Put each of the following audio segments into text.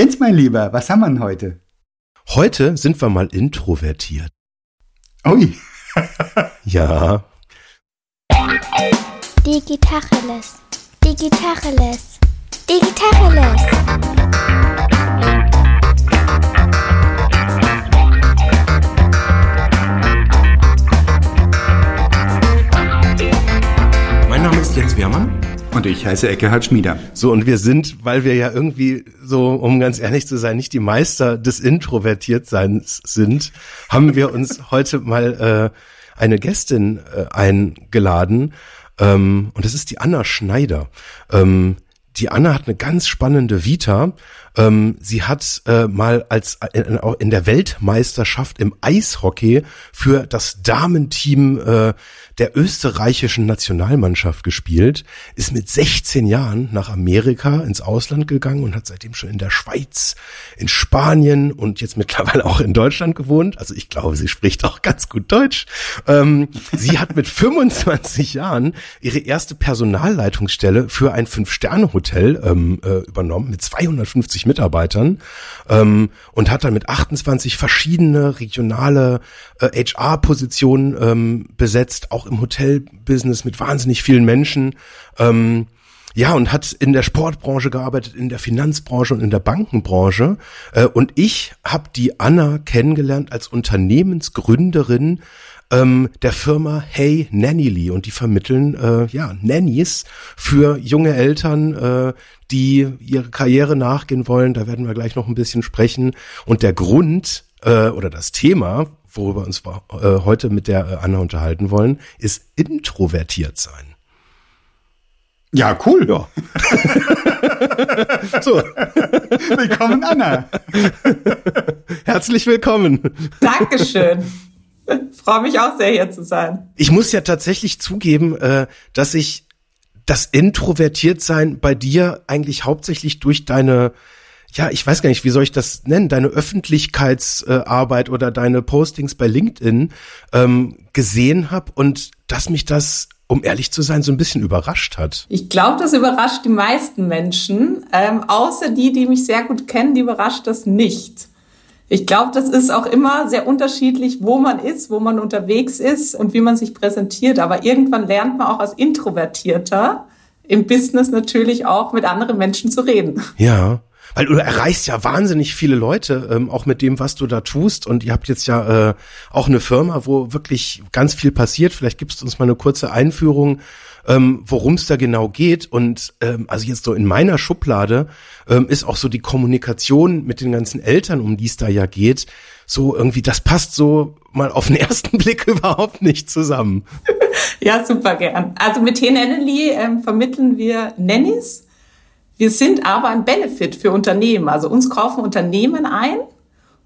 Jens, mein Lieber, was haben wir denn heute? Heute sind wir mal introvertiert. Ui. ja. Digitacheles. Digitacheles. Digitacheles. Mein Name ist Jens Wehrmann. Und ich heiße Eckehard Schmieder. So, und wir sind, weil wir ja irgendwie so, um ganz ehrlich zu sein, nicht die Meister des Introvertiertseins sind, haben wir uns heute mal äh, eine Gästin äh, eingeladen. Ähm, und das ist die Anna Schneider. Ähm, die Anna hat eine ganz spannende Vita. Ähm, sie hat äh, mal als in, in, der Weltmeisterschaft im Eishockey für das Damenteam äh, der österreichischen Nationalmannschaft gespielt, ist mit 16 Jahren nach Amerika ins Ausland gegangen und hat seitdem schon in der Schweiz, in Spanien und jetzt mittlerweile auch in Deutschland gewohnt. Also ich glaube, sie spricht auch ganz gut Deutsch. Ähm, sie hat mit 25 Jahren ihre erste Personalleitungsstelle für ein Fünf-Sterne-Hotel ähm, äh, übernommen mit 250 Mitarbeitern ähm, und hat dann mit 28 verschiedene regionale äh, HR-Positionen ähm, besetzt, auch im Hotelbusiness mit wahnsinnig vielen Menschen. Ähm, ja, und hat in der Sportbranche gearbeitet, in der Finanzbranche und in der Bankenbranche. Äh, und ich habe die Anna kennengelernt als Unternehmensgründerin ähm, der Firma Hey Nannyly und die vermitteln äh, ja Nannies für junge Eltern, äh, die ihre Karriere nachgehen wollen. Da werden wir gleich noch ein bisschen sprechen. Und der Grund äh, oder das Thema, worüber wir uns äh, heute mit der äh, Anna unterhalten wollen, ist introvertiert sein. Ja, cool. Ja. so. Willkommen, Anna. Herzlich willkommen. Dankeschön. Freue mich auch sehr, hier zu sein. Ich muss ja tatsächlich zugeben, äh, dass ich das Introvertiertsein bei dir eigentlich hauptsächlich durch deine ja, ich weiß gar nicht, wie soll ich das nennen, deine Öffentlichkeitsarbeit oder deine Postings bei LinkedIn ähm, gesehen habe und dass mich das, um ehrlich zu sein, so ein bisschen überrascht hat. Ich glaube, das überrascht die meisten Menschen, ähm, außer die, die mich sehr gut kennen, die überrascht das nicht. Ich glaube, das ist auch immer sehr unterschiedlich, wo man ist, wo man unterwegs ist und wie man sich präsentiert. Aber irgendwann lernt man auch als Introvertierter im Business natürlich auch mit anderen Menschen zu reden. Ja. Weil du erreichst ja wahnsinnig viele Leute, ähm, auch mit dem, was du da tust. Und ihr habt jetzt ja äh, auch eine Firma, wo wirklich ganz viel passiert. Vielleicht gibst du uns mal eine kurze Einführung, ähm, worum es da genau geht. Und ähm, also jetzt so in meiner Schublade ähm, ist auch so die Kommunikation mit den ganzen Eltern, um die es da ja geht, so irgendwie, das passt so mal auf den ersten Blick überhaupt nicht zusammen. ja, super gern. Also mit Henenly ähm, vermitteln wir Nannies wir sind aber ein Benefit für Unternehmen. Also uns kaufen Unternehmen ein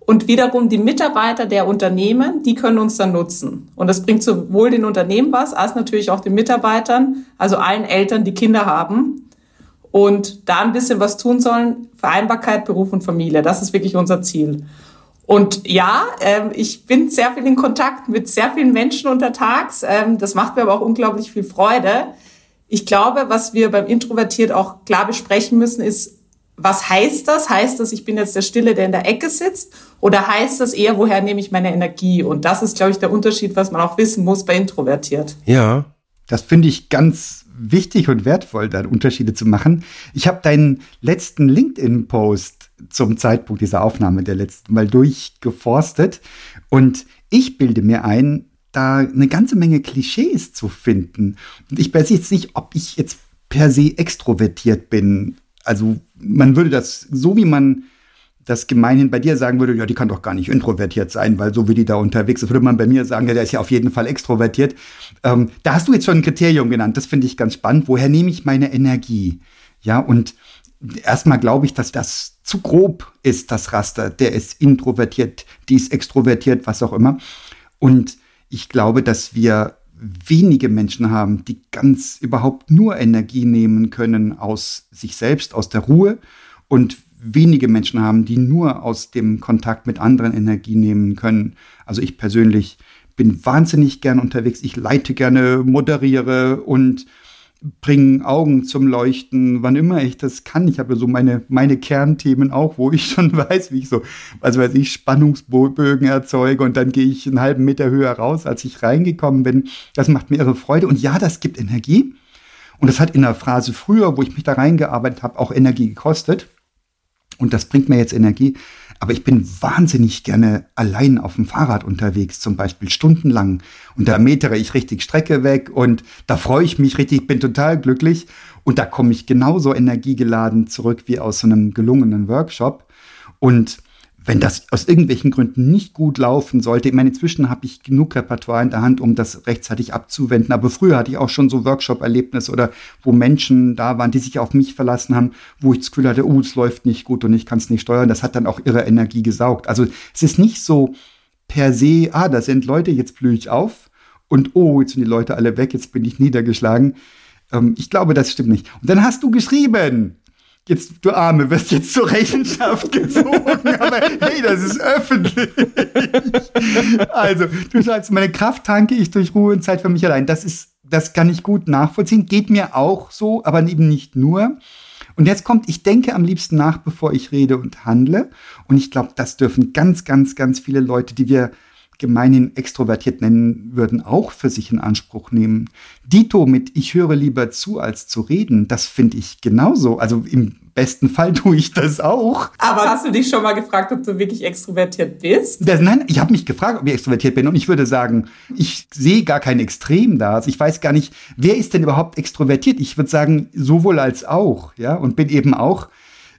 und wiederum die Mitarbeiter der Unternehmen, die können uns dann nutzen. Und das bringt sowohl den Unternehmen was, als natürlich auch den Mitarbeitern, also allen Eltern, die Kinder haben und da ein bisschen was tun sollen. Vereinbarkeit, Beruf und Familie. Das ist wirklich unser Ziel. Und ja, ähm, ich bin sehr viel in Kontakt mit sehr vielen Menschen untertags. Ähm, das macht mir aber auch unglaublich viel Freude. Ich glaube, was wir beim Introvertiert auch klar besprechen müssen, ist, was heißt das? Heißt das, ich bin jetzt der Stille, der in der Ecke sitzt? Oder heißt das eher, woher nehme ich meine Energie? Und das ist, glaube ich, der Unterschied, was man auch wissen muss bei Introvertiert. Ja. Das finde ich ganz wichtig und wertvoll, da Unterschiede zu machen. Ich habe deinen letzten LinkedIn-Post zum Zeitpunkt dieser Aufnahme der letzten mal durchgeforstet und ich bilde mir ein, da eine ganze Menge Klischees zu finden. Und ich weiß jetzt nicht, ob ich jetzt per se extrovertiert bin. Also man würde das, so wie man das gemeinhin bei dir sagen würde, ja, die kann doch gar nicht introvertiert sein, weil so wie die da unterwegs ist, würde man bei mir sagen, ja, der ist ja auf jeden Fall extrovertiert. Ähm, da hast du jetzt schon ein Kriterium genannt, das finde ich ganz spannend. Woher nehme ich meine Energie? Ja, und erstmal glaube ich, dass das zu grob ist, das Raster. Der ist introvertiert, die ist extrovertiert, was auch immer. Und ich glaube, dass wir wenige Menschen haben, die ganz überhaupt nur Energie nehmen können aus sich selbst, aus der Ruhe und wenige Menschen haben, die nur aus dem Kontakt mit anderen Energie nehmen können. Also ich persönlich bin wahnsinnig gern unterwegs. Ich leite gerne, moderiere und bringen Augen zum Leuchten, wann immer ich das kann. Ich habe so meine, meine Kernthemen auch, wo ich schon weiß, wie ich so, also weiß ich, Spannungsbögen erzeuge und dann gehe ich einen halben Meter höher raus, als ich reingekommen bin. Das macht mir irre Freude. Und ja, das gibt Energie. Und das hat in der Phase früher, wo ich mich da reingearbeitet habe, auch Energie gekostet. Und das bringt mir jetzt Energie. Aber ich bin wahnsinnig gerne allein auf dem Fahrrad unterwegs, zum Beispiel stundenlang. Und da metere ich richtig Strecke weg und da freue ich mich richtig, bin total glücklich. Und da komme ich genauso energiegeladen zurück wie aus so einem gelungenen Workshop. Und wenn das aus irgendwelchen Gründen nicht gut laufen sollte, ich meine, inzwischen habe ich genug Repertoire in der Hand, um das rechtzeitig abzuwenden. Aber früher hatte ich auch schon so Workshop-Erlebnisse oder wo Menschen da waren, die sich auf mich verlassen haben, wo ich das Gefühl hatte, oh, es läuft nicht gut und ich kann es nicht steuern. Das hat dann auch ihre Energie gesaugt. Also es ist nicht so per se, ah, da sind Leute, jetzt blühe ich auf und oh, jetzt sind die Leute alle weg, jetzt bin ich niedergeschlagen. Ähm, ich glaube, das stimmt nicht. Und dann hast du geschrieben, jetzt, du Arme, wirst jetzt zur Rechenschaft gezogen, aber hey, das ist öffentlich. also, du sagst, meine Kraft tanke ich durch Ruhe und Zeit für mich allein. Das ist, das kann ich gut nachvollziehen. Geht mir auch so, aber eben nicht nur. Und jetzt kommt, ich denke am liebsten nach, bevor ich rede und handle. Und ich glaube, das dürfen ganz, ganz, ganz viele Leute, die wir gemeinhin extrovertiert nennen würden, auch für sich in Anspruch nehmen. Dito mit Ich höre lieber zu, als zu reden, das finde ich genauso. Also im besten Fall tue ich das auch. Aber hast du dich schon mal gefragt, ob du wirklich extrovertiert bist? Das, nein, ich habe mich gefragt, ob ich extrovertiert bin und ich würde sagen, ich sehe gar kein Extrem da. Also ich weiß gar nicht, wer ist denn überhaupt extrovertiert? Ich würde sagen, sowohl als auch, ja, und bin eben auch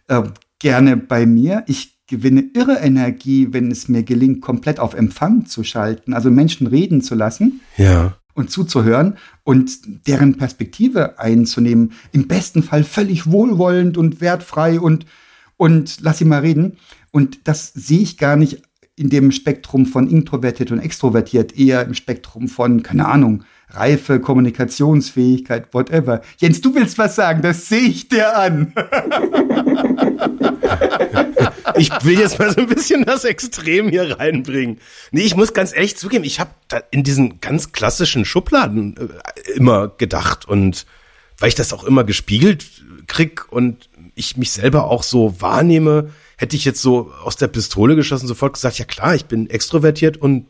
äh, gerne bei mir. Ich gewinne irre Energie, wenn es mir gelingt, komplett auf Empfang zu schalten, also Menschen reden zu lassen. Ja. Und zuzuhören und deren Perspektive einzunehmen. Im besten Fall völlig wohlwollend und wertfrei und, und lass sie mal reden. Und das sehe ich gar nicht in dem Spektrum von introvertiert und extrovertiert, eher im Spektrum von, keine Ahnung, Reife, Kommunikationsfähigkeit, whatever. Jens, du willst was sagen, das sehe ich dir an. ich will jetzt mal so ein bisschen das Extrem hier reinbringen. Nee, ich muss ganz ehrlich zugeben, ich habe in diesen ganz klassischen Schubladen äh, immer gedacht und weil ich das auch immer gespiegelt krieg und ich mich selber auch so wahrnehme, hätte ich jetzt so aus der Pistole geschossen sofort gesagt, ja klar, ich bin extrovertiert und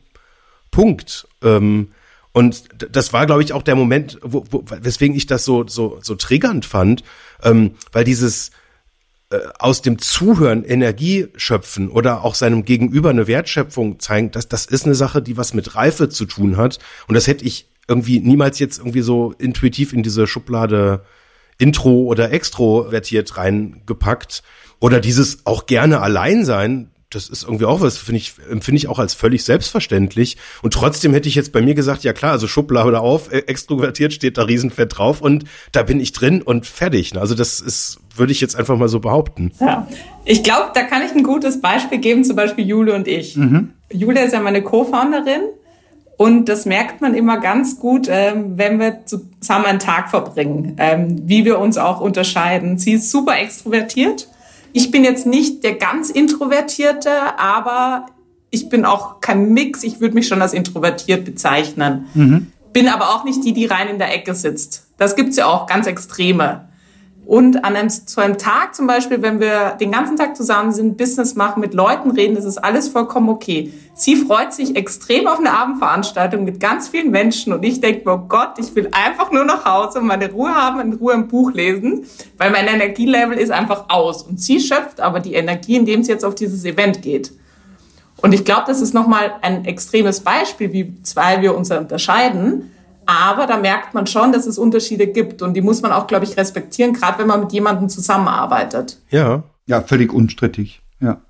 Punkt. Ähm, und das war, glaube ich, auch der Moment, wo, wo, weswegen ich das so, so, so triggernd fand, ähm, weil dieses äh, aus dem Zuhören Energie schöpfen oder auch seinem Gegenüber eine Wertschöpfung zeigen, das, das ist eine Sache, die was mit Reife zu tun hat. Und das hätte ich irgendwie niemals jetzt irgendwie so intuitiv in diese Schublade Intro oder extrovertiert reingepackt. Oder dieses auch gerne allein sein, das ist irgendwie auch was, finde ich, empfinde ich auch als völlig selbstverständlich. Und trotzdem hätte ich jetzt bei mir gesagt, ja klar, also Schublade auf, äh, extrovertiert steht da riesenfett drauf und da bin ich drin und fertig. Ne? Also das ist, würde ich jetzt einfach mal so behaupten. Ja. Ich glaube, da kann ich ein gutes Beispiel geben, zum Beispiel Jule und ich. Mhm. Jule ist ja meine Co-Founderin. Und das merkt man immer ganz gut, ähm, wenn wir zusammen einen Tag verbringen, ähm, wie wir uns auch unterscheiden. Sie ist super extrovertiert ich bin jetzt nicht der ganz Introvertierte, aber ich bin auch kein Mix. Ich würde mich schon als introvertiert bezeichnen. Mhm. Bin aber auch nicht die, die rein in der Ecke sitzt. Das gibt's ja auch ganz extreme. Und an einem, zu einem Tag zum Beispiel, wenn wir den ganzen Tag zusammen sind, Business machen, mit Leuten reden, das ist alles vollkommen okay. Sie freut sich extrem auf eine Abendveranstaltung mit ganz vielen Menschen und ich denke, oh Gott, ich will einfach nur nach Hause und meine Ruhe haben, in Ruhe ein Buch lesen, weil mein Energielevel ist einfach aus. Und sie schöpft aber die Energie, indem sie jetzt auf dieses Event geht. Und ich glaube, das ist nochmal ein extremes Beispiel, wie zwei wir uns unterscheiden aber da merkt man schon, dass es Unterschiede gibt und die muss man auch, glaube ich, respektieren, gerade wenn man mit jemandem zusammenarbeitet. Ja. Ja, völlig unstrittig. Ja.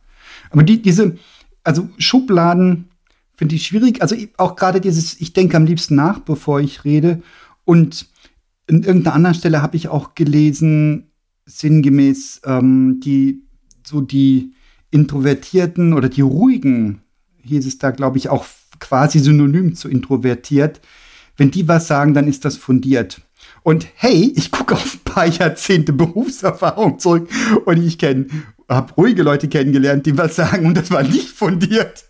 Aber die, diese, also Schubladen finde ich schwierig. Also auch gerade dieses, ich denke am liebsten nach, bevor ich rede. Und in irgendeiner anderen Stelle habe ich auch gelesen, sinngemäß, ähm, die, so die Introvertierten oder die Ruhigen, hieß es da, glaube ich, auch quasi synonym zu introvertiert, wenn die was sagen, dann ist das fundiert. Und hey, ich gucke auf ein paar Jahrzehnte Berufserfahrung zurück und ich kenne habe ruhige Leute kennengelernt, die was sagen und das war nicht fundiert.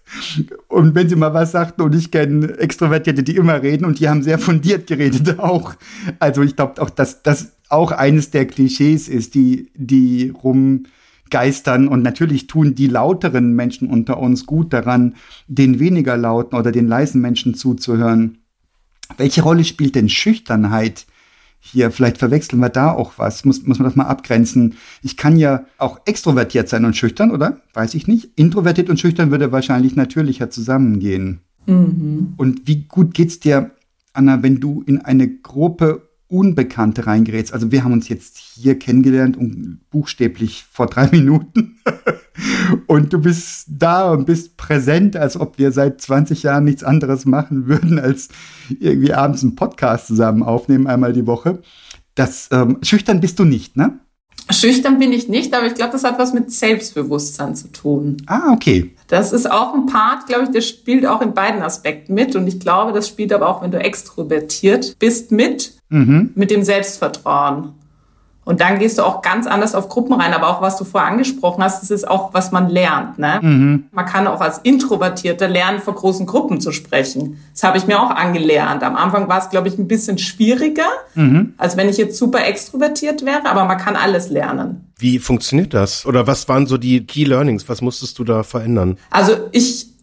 Und wenn sie mal was sagten und ich kenne Extrovertierte, die immer reden und die haben sehr fundiert geredet auch. Also ich glaube auch, dass das auch eines der Klischees ist, die, die rumgeistern. Und natürlich tun die lauteren Menschen unter uns gut daran, den weniger lauten oder den leisen Menschen zuzuhören. Welche Rolle spielt denn Schüchternheit hier, vielleicht verwechseln wir da auch was, muss, muss man das mal abgrenzen. Ich kann ja auch extrovertiert sein und schüchtern, oder? Weiß ich nicht. Introvertiert und schüchtern würde wahrscheinlich natürlicher zusammengehen. Mhm. Und wie gut geht's dir, Anna, wenn du in eine Gruppe Unbekannte reingerätst. Also wir haben uns jetzt hier kennengelernt und buchstäblich vor drei Minuten. und du bist da und bist präsent, als ob wir seit 20 Jahren nichts anderes machen würden, als irgendwie abends einen Podcast zusammen aufnehmen, einmal die Woche. Das ähm, schüchtern bist du nicht, ne? Schüchtern bin ich nicht, aber ich glaube, das hat was mit Selbstbewusstsein zu tun. Ah, okay. Das ist auch ein Part, glaube ich, der spielt auch in beiden Aspekten mit. Und ich glaube, das spielt aber auch, wenn du extrovertiert bist, mit, mhm. mit dem Selbstvertrauen. Und dann gehst du auch ganz anders auf Gruppen rein. Aber auch was du vorher angesprochen hast, das ist auch, was man lernt. Ne? Mhm. Man kann auch als Introvertierter lernen, vor großen Gruppen zu sprechen. Das habe ich mir auch angelernt. Am Anfang war es, glaube ich, ein bisschen schwieriger, mhm. als wenn ich jetzt super extrovertiert wäre. Aber man kann alles lernen. Wie funktioniert das? Oder was waren so die Key Learnings? Was musstest du da verändern? Also ich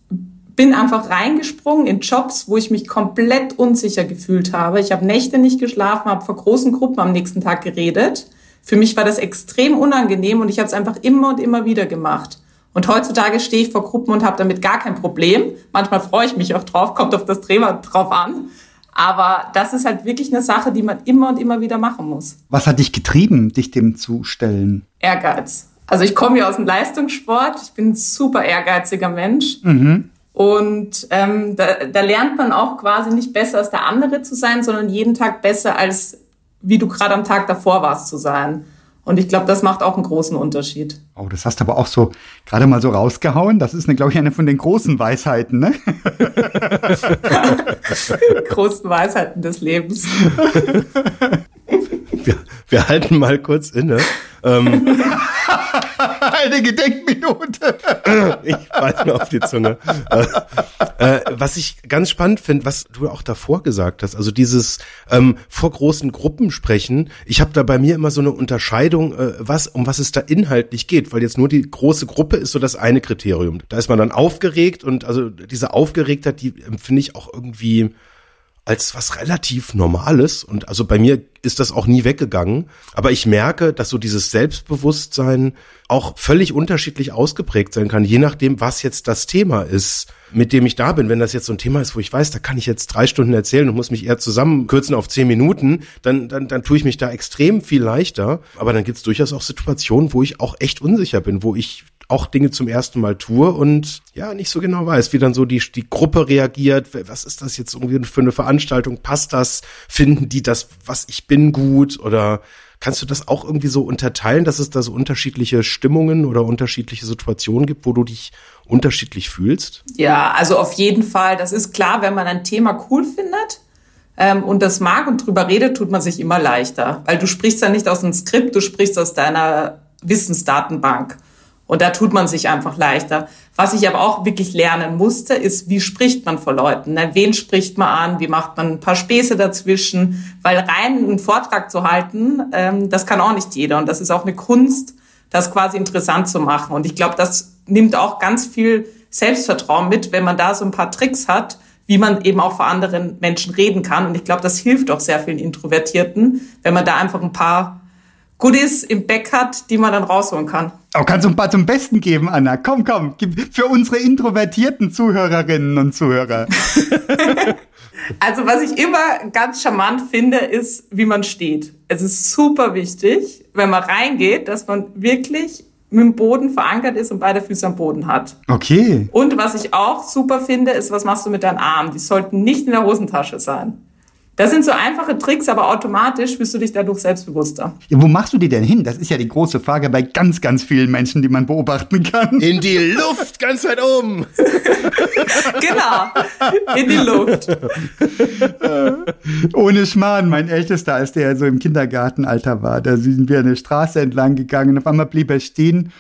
bin einfach reingesprungen in Jobs, wo ich mich komplett unsicher gefühlt habe. Ich habe Nächte nicht geschlafen, habe vor großen Gruppen am nächsten Tag geredet. Für mich war das extrem unangenehm und ich habe es einfach immer und immer wieder gemacht. Und heutzutage stehe ich vor Gruppen und habe damit gar kein Problem. Manchmal freue ich mich auch drauf, kommt auf das Thema drauf an. Aber das ist halt wirklich eine Sache, die man immer und immer wieder machen muss. Was hat dich getrieben, dich dem zu stellen? Ehrgeiz. Also ich komme ja aus dem Leistungssport. Ich bin ein super ehrgeiziger Mensch. Mhm. Und ähm, da, da lernt man auch quasi nicht besser als der andere zu sein, sondern jeden Tag besser als wie du gerade am Tag davor warst zu sein. Und ich glaube, das macht auch einen großen Unterschied. Oh, das hast du aber auch so gerade mal so rausgehauen. Das ist, glaube ich, eine von den großen Weisheiten, ne? großen Weisheiten des Lebens. Wir, wir halten mal kurz inne. Ähm, Eine Gedenkminute. ich beiß mir auf die Zunge. Äh, äh, was ich ganz spannend finde, was du auch davor gesagt hast, also dieses ähm, vor großen Gruppen sprechen. Ich habe da bei mir immer so eine Unterscheidung, äh, was um was es da inhaltlich geht, weil jetzt nur die große Gruppe ist so das eine Kriterium. Da ist man dann aufgeregt und also diese Aufgeregtheit, die empfinde ich auch irgendwie als was relativ Normales. Und also bei mir ist das auch nie weggegangen. Aber ich merke, dass so dieses Selbstbewusstsein auch völlig unterschiedlich ausgeprägt sein kann, je nachdem, was jetzt das Thema ist, mit dem ich da bin. Wenn das jetzt so ein Thema ist, wo ich weiß, da kann ich jetzt drei Stunden erzählen und muss mich eher zusammenkürzen auf zehn Minuten, dann, dann, dann tue ich mich da extrem viel leichter. Aber dann gibt es durchaus auch Situationen, wo ich auch echt unsicher bin, wo ich auch Dinge zum ersten Mal tue und ja, nicht so genau weiß, wie dann so die, die Gruppe reagiert. Was ist das jetzt irgendwie für eine Veranstaltung? Passt das? Finden die das, was ich bin, gut? Oder kannst du das auch irgendwie so unterteilen, dass es da so unterschiedliche Stimmungen oder unterschiedliche Situationen gibt, wo du dich unterschiedlich fühlst? Ja, also auf jeden Fall. Das ist klar, wenn man ein Thema cool findet, ähm, und das mag und drüber redet, tut man sich immer leichter. Weil du sprichst ja nicht aus einem Skript, du sprichst aus deiner Wissensdatenbank. Und da tut man sich einfach leichter. Was ich aber auch wirklich lernen musste, ist, wie spricht man vor Leuten? Ne? Wen spricht man an? Wie macht man ein paar Späße dazwischen? Weil rein einen Vortrag zu halten, ähm, das kann auch nicht jeder. Und das ist auch eine Kunst, das quasi interessant zu machen. Und ich glaube, das nimmt auch ganz viel Selbstvertrauen mit, wenn man da so ein paar Tricks hat, wie man eben auch vor anderen Menschen reden kann. Und ich glaube, das hilft auch sehr vielen Introvertierten, wenn man da einfach ein paar Goodies im Back hat, die man dann rausholen kann. Oh, kannst du ein paar zum Besten geben, Anna? Komm, komm, für unsere introvertierten Zuhörerinnen und Zuhörer. also, was ich immer ganz charmant finde, ist, wie man steht. Es ist super wichtig, wenn man reingeht, dass man wirklich mit dem Boden verankert ist und beide Füße am Boden hat. Okay. Und was ich auch super finde, ist, was machst du mit deinen Armen? Die sollten nicht in der Hosentasche sein Das sind so einfache Tricks, aber automatisch bist du dich dadurch selbstbewusster. Ja, wo machst du die denn hin? Das ist ja die große Frage bei ganz, ganz vielen Menschen, die man beobachten kann. In die Luft, ganz weit oben. genau, in die Luft. Ohne Schmarrn, mein Ältester, als der so im Kindergartenalter war, da sind wir eine Straße entlang gegangen. Auf einmal blieb er stehen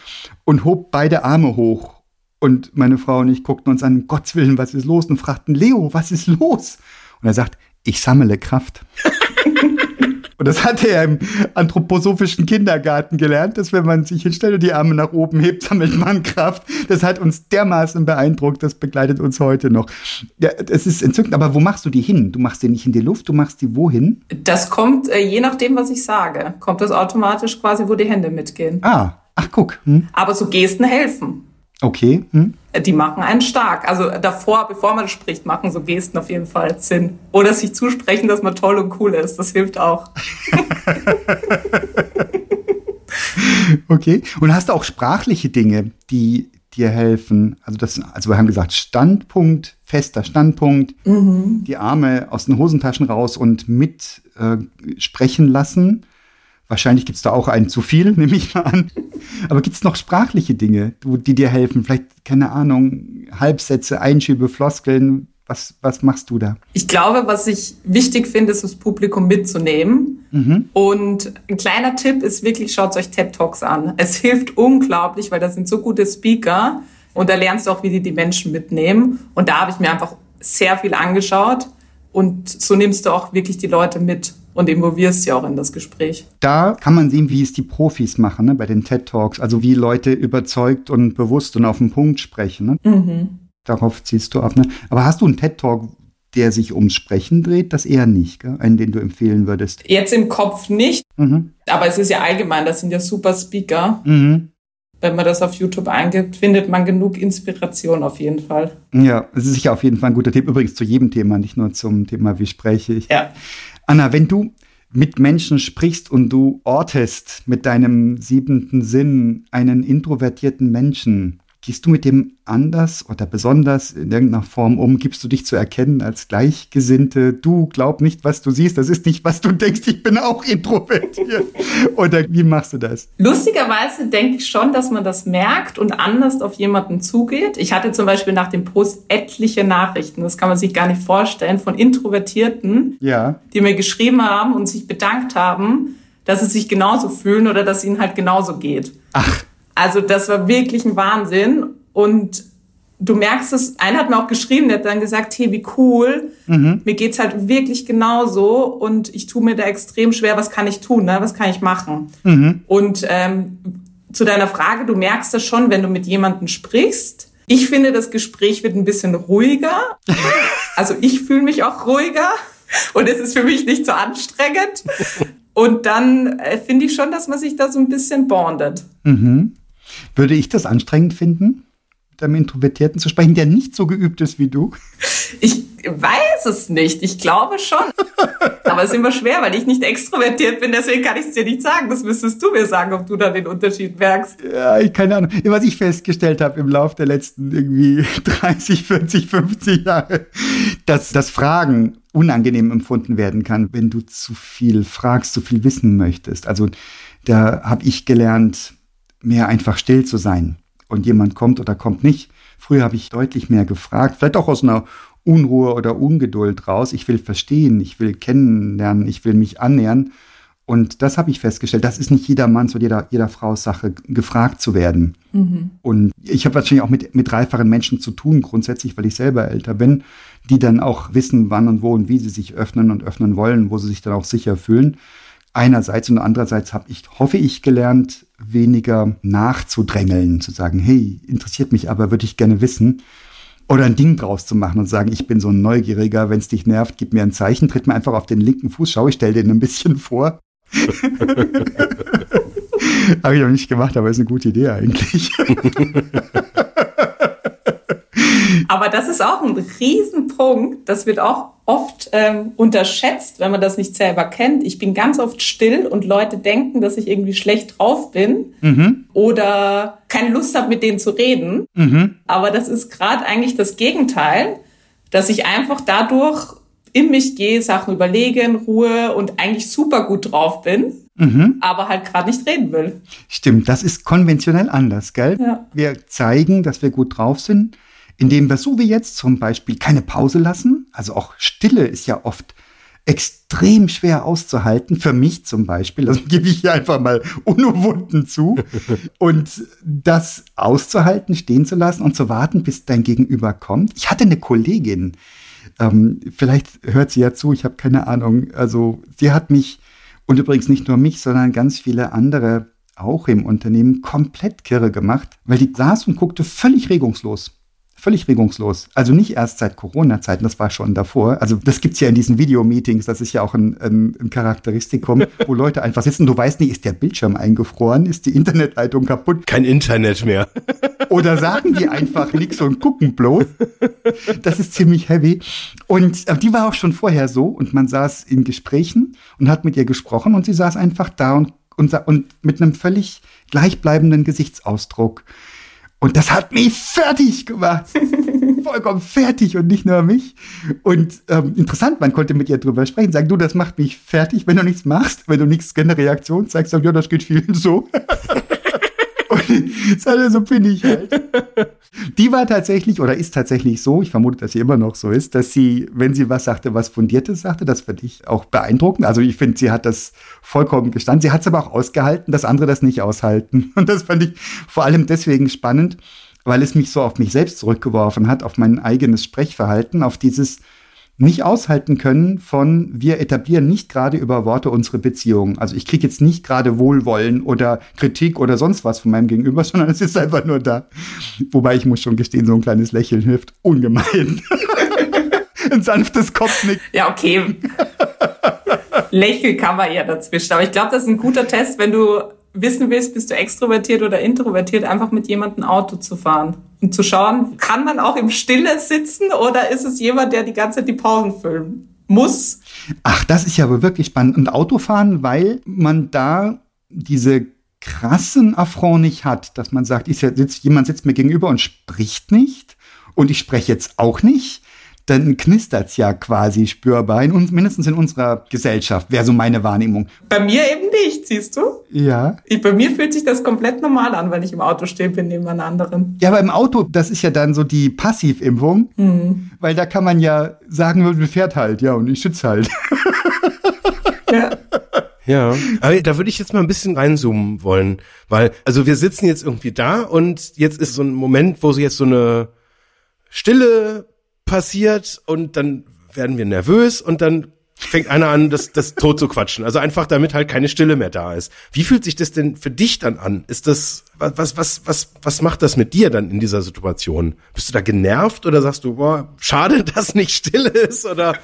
und hob beide Arme hoch. Und meine Frau und ich guckten uns an, um Gottes Willen, was ist los? Und fragten, Leo, was ist los? Und er sagt, ich sammle Kraft. und das hat er im anthroposophischen Kindergarten gelernt, dass wenn man sich hinstellt und die Arme nach oben hebt, sammelt man Kraft. Das hat uns dermaßen beeindruckt, das begleitet uns heute noch. Ja, es ist entzückend, aber wo machst du die hin? Du machst die nicht in die Luft, du machst die wohin? Das kommt, äh, je nachdem, was ich sage, kommt das automatisch quasi, wo die Hände mitgehen. Ah, ach guck. Hm. Aber so Gesten helfen. Okay. Hm. Die machen einen stark. Also davor, bevor man spricht, machen so Gesten auf jeden Fall Sinn. Oder sich zusprechen, dass man toll und cool ist. Das hilft auch. okay. Und hast du auch sprachliche Dinge, die dir helfen? Also das, also wir haben gesagt, Standpunkt, fester Standpunkt, mhm. die Arme aus den Hosentaschen raus und mit äh, sprechen lassen. Wahrscheinlich gibt es da auch einen zu viel, nehme ich mal an. Aber gibt es noch sprachliche Dinge, die dir helfen? Vielleicht, keine Ahnung, Halbsätze, Einschübe, Floskeln. Was, was machst du da? Ich glaube, was ich wichtig finde, ist das Publikum mitzunehmen. Mhm. Und ein kleiner Tipp ist wirklich, schaut euch TED Talks an. Es hilft unglaublich, weil da sind so gute Speaker und da lernst du auch, wie die die Menschen mitnehmen. Und da habe ich mir einfach sehr viel angeschaut und so nimmst du auch wirklich die Leute mit und involvierst sie auch in das Gespräch. Da kann man sehen, wie es die Profis machen ne, bei den TED Talks, also wie Leute überzeugt und bewusst und auf den Punkt sprechen. Ne? Mhm. Darauf ziehst du ab. Ne? Aber hast du einen TED Talk, der sich ums Sprechen dreht? Das eher nicht, gell? einen, den du empfehlen würdest? Jetzt im Kopf nicht, mhm. aber es ist ja allgemein, das sind ja super Speaker. Mhm. Wenn man das auf YouTube eingibt, findet man genug Inspiration auf jeden Fall. Ja, es ist sicher auf jeden Fall ein guter Tipp. Übrigens zu jedem Thema, nicht nur zum Thema, wie spreche ich. Ja. Anna, wenn du mit Menschen sprichst und du ortest mit deinem siebenten Sinn einen introvertierten Menschen, Gehst du mit dem anders oder besonders in irgendeiner Form um? Gibst du dich zu erkennen als Gleichgesinnte? Du glaub nicht, was du siehst. Das ist nicht, was du denkst. Ich bin auch introvertiert. oder wie machst du das? Lustigerweise denke ich schon, dass man das merkt und anders auf jemanden zugeht. Ich hatte zum Beispiel nach dem Post etliche Nachrichten. Das kann man sich gar nicht vorstellen von Introvertierten, ja. die mir geschrieben haben und sich bedankt haben, dass sie sich genauso fühlen oder dass ihnen halt genauso geht. Ach. Also das war wirklich ein Wahnsinn. Und du merkst es, einer hat mir auch geschrieben, der hat dann gesagt, hey, wie cool, mhm. mir geht's halt wirklich genauso und ich tue mir da extrem schwer, was kann ich tun, ne? was kann ich machen? Mhm. Und ähm, zu deiner Frage, du merkst das schon, wenn du mit jemandem sprichst. Ich finde, das Gespräch wird ein bisschen ruhiger. Also ich fühle mich auch ruhiger und es ist für mich nicht so anstrengend. Und dann äh, finde ich schon, dass man sich da so ein bisschen bondet. Mhm. Würde ich das anstrengend finden, mit einem Introvertierten zu sprechen, der nicht so geübt ist wie du? Ich weiß es nicht. Ich glaube schon. Aber es ist immer schwer, weil ich nicht extrovertiert bin. Deswegen kann ich es dir nicht sagen. Das müsstest du mir sagen, ob du da den Unterschied merkst. Ja, ich keine Ahnung. Was ich festgestellt habe im Laufe der letzten irgendwie 30, 40, 50 Jahre, dass das Fragen unangenehm empfunden werden kann, wenn du zu viel fragst, zu viel wissen möchtest. Also da habe ich gelernt, mehr einfach still zu sein und jemand kommt oder kommt nicht. Früher habe ich deutlich mehr gefragt, vielleicht auch aus einer Unruhe oder Ungeduld raus. Ich will verstehen, ich will kennenlernen, ich will mich annähern. Und das habe ich festgestellt. Das ist nicht jedermanns oder jeder, jeder Frau's Sache, gefragt zu werden. Mhm. Und ich habe wahrscheinlich auch mit, mit reiferen Menschen zu tun, grundsätzlich, weil ich selber älter bin, die dann auch wissen, wann und wo und wie sie sich öffnen und öffnen wollen, wo sie sich dann auch sicher fühlen einerseits und andererseits habe ich, hoffe ich, gelernt, weniger nachzudrängeln, zu sagen, hey, interessiert mich aber, würde ich gerne wissen. Oder ein Ding draus zu machen und sagen, ich bin so ein Neugieriger, wenn es dich nervt, gib mir ein Zeichen, tritt mir einfach auf den linken Fuß, schau, ich stell den ein bisschen vor. Habe ich noch nicht gemacht, aber ist eine gute Idee eigentlich. Aber das ist auch ein Riesenpunkt. Das wird auch oft ähm, unterschätzt, wenn man das nicht selber kennt. Ich bin ganz oft still und Leute denken, dass ich irgendwie schlecht drauf bin mhm. oder keine Lust habe, mit denen zu reden. Mhm. Aber das ist gerade eigentlich das Gegenteil, dass ich einfach dadurch in mich gehe, Sachen überlege in Ruhe und eigentlich super gut drauf bin, mhm. aber halt gerade nicht reden will. Stimmt, das ist konventionell anders, gell? Ja. Wir zeigen, dass wir gut drauf sind, indem wir so wie jetzt zum Beispiel keine Pause lassen. Also auch Stille ist ja oft extrem schwer auszuhalten, für mich zum Beispiel, das gebe ich hier einfach mal unumwunden zu. Und das auszuhalten, stehen zu lassen und zu warten, bis dein Gegenüber kommt. Ich hatte eine Kollegin, ähm, vielleicht hört sie ja zu, ich habe keine Ahnung. Also sie hat mich und übrigens nicht nur mich, sondern ganz viele andere auch im Unternehmen komplett kirre gemacht, weil die saß und guckte völlig regungslos völlig regungslos. Also nicht erst seit Corona-Zeiten, das war schon davor. Also das gibt's ja in diesen Videomeetings, das ist ja auch ein, ein, ein Charakteristikum, wo Leute einfach sitzen, du weißt nicht, ist der Bildschirm eingefroren, ist die Internetleitung kaputt? Kein Internet mehr. Oder sagen die einfach nichts und gucken bloß. Das ist ziemlich heavy. Und äh, die war auch schon vorher so und man saß in Gesprächen und hat mit ihr gesprochen und sie saß einfach da und, und, und mit einem völlig gleichbleibenden Gesichtsausdruck. Und das hat mich fertig gemacht. Vollkommen fertig und nicht nur mich. Und ähm, interessant, man konnte mit ihr drüber sprechen, sagen, du, das macht mich fertig, wenn du nichts machst, wenn du nichts keine Reaktion zeigst, sag, ja, das geht vielen so. so bin ich halt. Die war tatsächlich oder ist tatsächlich so, ich vermute, dass sie immer noch so ist, dass sie, wenn sie was sagte, was Fundiertes sagte, das fand ich auch beeindruckend. Also ich finde, sie hat das vollkommen gestanden. Sie hat es aber auch ausgehalten, dass andere das nicht aushalten. Und das fand ich vor allem deswegen spannend, weil es mich so auf mich selbst zurückgeworfen hat, auf mein eigenes Sprechverhalten, auf dieses, nicht aushalten können von, wir etablieren nicht gerade über Worte unsere Beziehung. Also ich kriege jetzt nicht gerade Wohlwollen oder Kritik oder sonst was von meinem Gegenüber, sondern es ist einfach nur da. Wobei ich muss schon gestehen, so ein kleines Lächeln hilft ungemein. ein sanftes Kopfnick. Ja, okay. Lächeln kann man eher dazwischen. Aber ich glaube, das ist ein guter Test, wenn du wissen willst, bist du extrovertiert oder introvertiert, einfach mit jemandem Auto zu fahren und zu schauen, kann man auch im Stille sitzen oder ist es jemand, der die ganze Zeit die Pausen füllen muss? Ach, das ist ja wirklich spannend. Und Autofahren, weil man da diese krassen Affront nicht hat, dass man sagt, ich sitz, jemand sitzt mir gegenüber und spricht nicht und ich spreche jetzt auch nicht dann knistert's ja quasi spürbar, in uns, mindestens in unserer Gesellschaft, wäre so meine Wahrnehmung. Bei mir eben nicht, siehst du? Ja. Ich, bei mir fühlt sich das komplett normal an, wenn ich im Auto stehe bin neben einer anderen. Ja, aber im Auto, das ist ja dann so die Passivimpfung, mhm. weil da kann man ja sagen, man fährt halt, ja, und ich sitze halt. ja. Ja, aber da würde ich jetzt mal ein bisschen reinzoomen wollen, weil, also wir sitzen jetzt irgendwie da und jetzt ist so ein Moment, wo so jetzt so eine Stille passiert und dann werden wir nervös und dann fängt einer an, das, das tot zu quatschen. Also einfach, damit halt keine Stille mehr da ist. Wie fühlt sich das denn für dich dann an? Ist das, was, was, was, was macht das mit dir dann in dieser Situation? Bist du da genervt oder sagst du, boah, schade, dass nicht still ist oder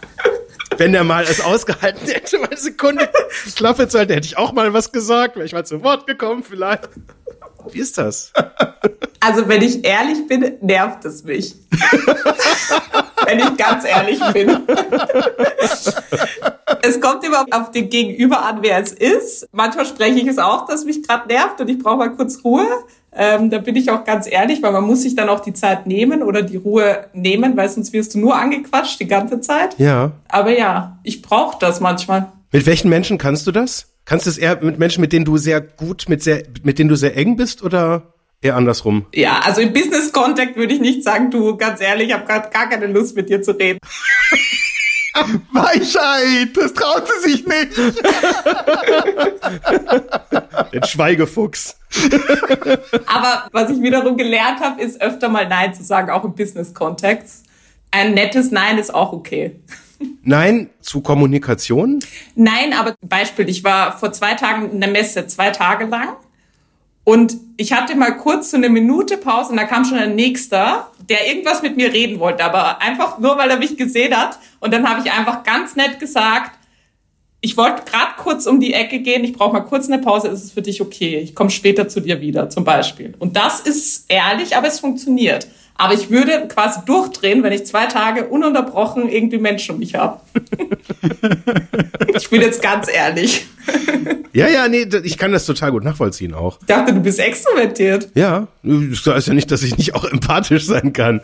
wenn der mal es ausgehalten hätte, mal eine Sekunde die Klappe zu halten, hätte ich auch mal was gesagt, wäre ich mal zu Wort gekommen vielleicht. Wie ist das? Also, wenn ich ehrlich bin, nervt es mich. wenn ich ganz ehrlich bin. es kommt immer auf den Gegenüber an, wer es ist. Manchmal spreche ich es auch, dass mich gerade nervt und ich brauche mal kurz Ruhe. Ähm, da bin ich auch ganz ehrlich, weil man muss sich dann auch die Zeit nehmen oder die Ruhe nehmen, weil sonst wirst du nur angequatscht die ganze Zeit. Ja. Aber ja, ich brauche das manchmal. Mit welchen Menschen kannst du das? Kannst du es eher mit Menschen, mit denen du sehr gut, mit sehr, mit denen du sehr eng bist oder eher andersrum? Ja, also im Business Contact würde ich nicht sagen, du, ganz ehrlich, ich habe gerade gar keine Lust mit dir zu reden. Weichheit, das traut sie sich nicht. Den Schweigefuchs. Aber was ich wiederum gelernt habe, ist öfter mal Nein zu sagen, auch im Business-Kontext. Ein nettes Nein ist auch okay. Nein zu Kommunikation? Nein, aber Beispiel, ich war vor zwei Tagen in der Messe, zwei Tage lang. Und ich hatte mal kurz so eine Minute Pause und da kam schon ein Nächster, der irgendwas mit mir reden wollte, aber einfach nur, weil er mich gesehen hat. Und dann habe ich einfach ganz nett gesagt, ich wollte gerade kurz um die Ecke gehen, ich brauche mal kurz eine Pause, ist es für dich okay? Ich komme später zu dir wieder, zum Beispiel. Und das ist ehrlich, aber es funktioniert. Aber ich würde quasi durchdrehen, wenn ich zwei Tage ununterbrochen irgendwie Menschen um mich habe. ich bin jetzt ganz ehrlich. ja, ja, nee, ich kann das total gut nachvollziehen auch. Ich dachte, du bist extrovertiert. Ja, das heißt ja nicht, dass ich nicht auch empathisch sein kann.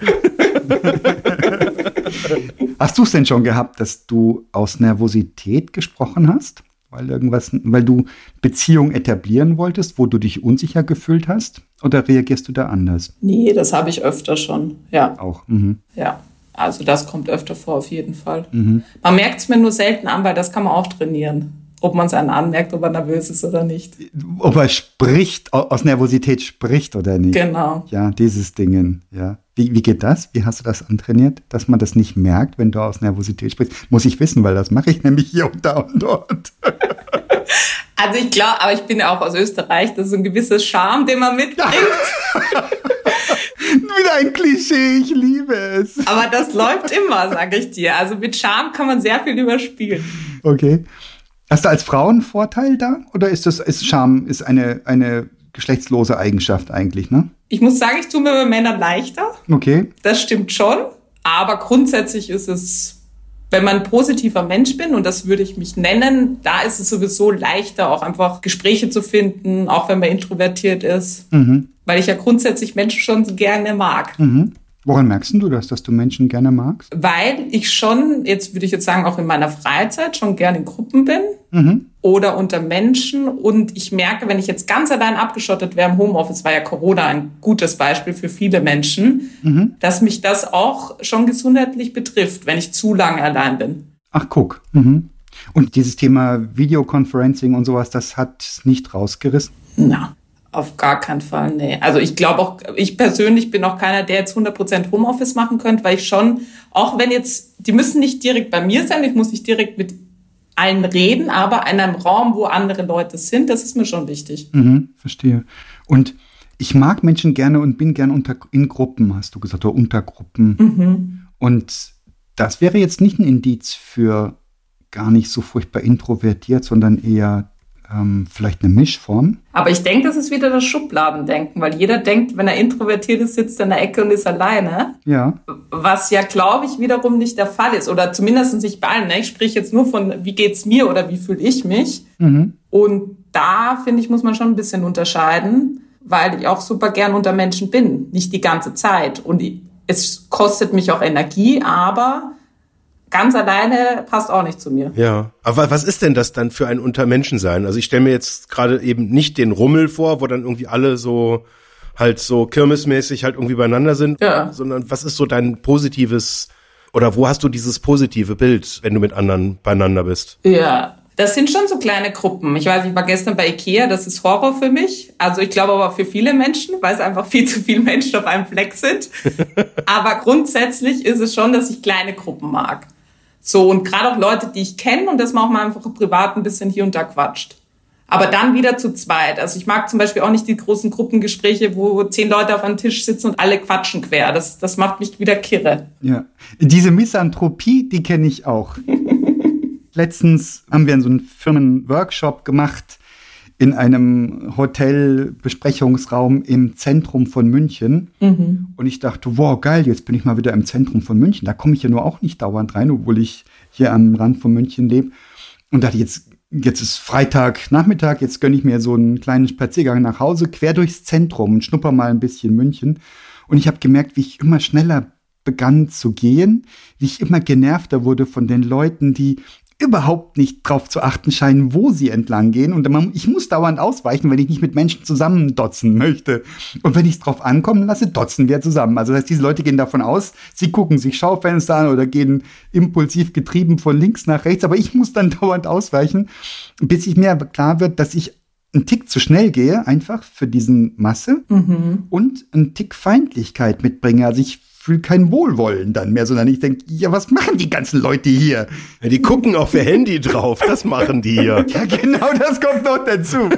Hast du es denn schon gehabt, dass du aus Nervosität gesprochen hast? Weil irgendwas, weil du Beziehung etablieren wolltest, wo du dich unsicher gefühlt hast? Oder reagierst du da anders? Nee, das habe ich öfter schon. Ja. Auch. Mhm. Ja. Also das kommt öfter vor, auf jeden Fall. Mhm. Man merkt es mir nur selten an, weil das kann man auch trainieren. Ob man es einen anmerkt, ob er nervös ist oder nicht. Ob er spricht, aus Nervosität spricht oder nicht. Genau. Ja, dieses Dingen, ja. Wie, wie geht das? Wie hast du das antrainiert, dass man das nicht merkt, wenn du aus Nervosität sprichst? Muss ich wissen, weil das mache ich nämlich hier und da und dort. Also ich glaube, aber ich bin ja auch aus Österreich, das ist ein gewisses Charme, den man mitbringt. Wieder ein Klischee, ich liebe es. Aber das läuft immer, sage ich dir. Also mit Charme kann man sehr viel überspielen. Okay. Hast du als Frau einen Vorteil da? Oder ist das, ist Charme, ist eine, eine geschlechtslose Eigenschaft eigentlich, ne? Ich muss sagen, ich tue mir bei Männern leichter. Okay. Das stimmt schon. Aber grundsätzlich ist es, wenn man ein positiver Mensch bin, und das würde ich mich nennen, da ist es sowieso leichter, auch einfach Gespräche zu finden, auch wenn man introvertiert ist. Mhm. Weil ich ja grundsätzlich Menschen schon gerne mag. Mhm. Woran merkst du das, dass du Menschen gerne magst? Weil ich schon, jetzt würde ich jetzt sagen, auch in meiner Freizeit schon gerne in Gruppen bin mhm. oder unter Menschen. Und ich merke, wenn ich jetzt ganz allein abgeschottet wäre im Homeoffice, war ja Corona ein gutes Beispiel für viele Menschen, mhm. dass mich das auch schon gesundheitlich betrifft, wenn ich zu lange allein bin. Ach, guck. Mhm. Und dieses Thema Videoconferencing und sowas, das hat nicht rausgerissen? Na. Auf gar keinen Fall, nee. Also ich glaube auch, ich persönlich bin auch keiner, der jetzt 100% Homeoffice machen könnte, weil ich schon, auch wenn jetzt, die müssen nicht direkt bei mir sein, ich muss nicht direkt mit allen reden, aber in einem Raum, wo andere Leute sind, das ist mir schon wichtig. Mhm, verstehe. Und ich mag Menschen gerne und bin gerne unter, in Gruppen, hast du gesagt, oder Untergruppen. Mhm. Und das wäre jetzt nicht ein Indiz für gar nicht so furchtbar introvertiert, sondern eher ähm, vielleicht eine Mischform. Aber ich denke, das ist wieder das Schubladendenken, weil jeder denkt, wenn er introvertiert ist, sitzt er in der Ecke und ist alleine. Ja. Was ja, glaube ich, wiederum nicht der Fall ist. Oder zumindest nicht bei allen. Ne? Ich spreche jetzt nur von, wie geht's mir oder wie fühle ich mich. Mhm. Und da, finde ich, muss man schon ein bisschen unterscheiden, weil ich auch super gern unter Menschen bin. Nicht die ganze Zeit. Und es kostet mich auch Energie, aber ganz alleine passt auch nicht zu mir. Ja, aber was ist denn das dann für ein Untermenschensein? Also ich stelle mir jetzt gerade eben nicht den Rummel vor, wo dann irgendwie alle so halt so kirmesmäßig halt irgendwie beieinander sind, ja. sondern was ist so dein positives oder wo hast du dieses positive Bild, wenn du mit anderen beieinander bist? Ja, das sind schon so kleine Gruppen. Ich weiß, ich war gestern bei Ikea, das ist Horror für mich. Also ich glaube aber für viele Menschen, weil es einfach viel zu viele Menschen auf einem Fleck sind. aber grundsätzlich ist es schon, dass ich kleine Gruppen mag. So, und gerade auch Leute, die ich kenne und dass man auch mal einfach privat ein bisschen hier und da quatscht. Aber dann wieder zu zweit. Also ich mag zum Beispiel auch nicht die großen Gruppengespräche, wo zehn Leute auf einem Tisch sitzen und alle quatschen quer. Das, das macht mich wieder kirre. Ja, diese Misanthropie, die kenne ich auch. Letztens haben wir so einen Firmenworkshop gemacht in einem Hotelbesprechungsraum im Zentrum von München. Mhm. Und ich dachte, wow, geil, jetzt bin ich mal wieder im Zentrum von München. Da komme ich ja nur auch nicht dauernd rein, obwohl ich hier am Rand von München lebe. Und dachte, jetzt, jetzt ist Freitag Nachmittag, jetzt gönne ich mir so einen kleinen Spaziergang nach Hause, quer durchs Zentrum und schnupper mal ein bisschen München. Und ich habe gemerkt, wie ich immer schneller begann zu gehen, wie ich immer genervter wurde von den Leuten, die überhaupt nicht drauf zu achten scheinen, wo sie entlang gehen. Und ich muss dauernd ausweichen, wenn ich nicht mit Menschen zusammen dotzen möchte. Und wenn ich es drauf ankommen lasse, dotzen wir zusammen. Also das heißt, diese Leute gehen davon aus, sie gucken sich Schaufenster an oder gehen impulsiv getrieben von links nach rechts. Aber ich muss dann dauernd ausweichen, bis ich mir klar wird, dass ich einen Tick zu schnell gehe, einfach für diesen Masse mhm. und einen Tick Feindlichkeit mitbringe. Also ich fühle kein Wohlwollen dann mehr, sondern ich denke, ja, was machen die ganzen Leute hier? Ja, die gucken auf ihr Handy drauf, das machen die hier. Ja, genau, das kommt noch dazu.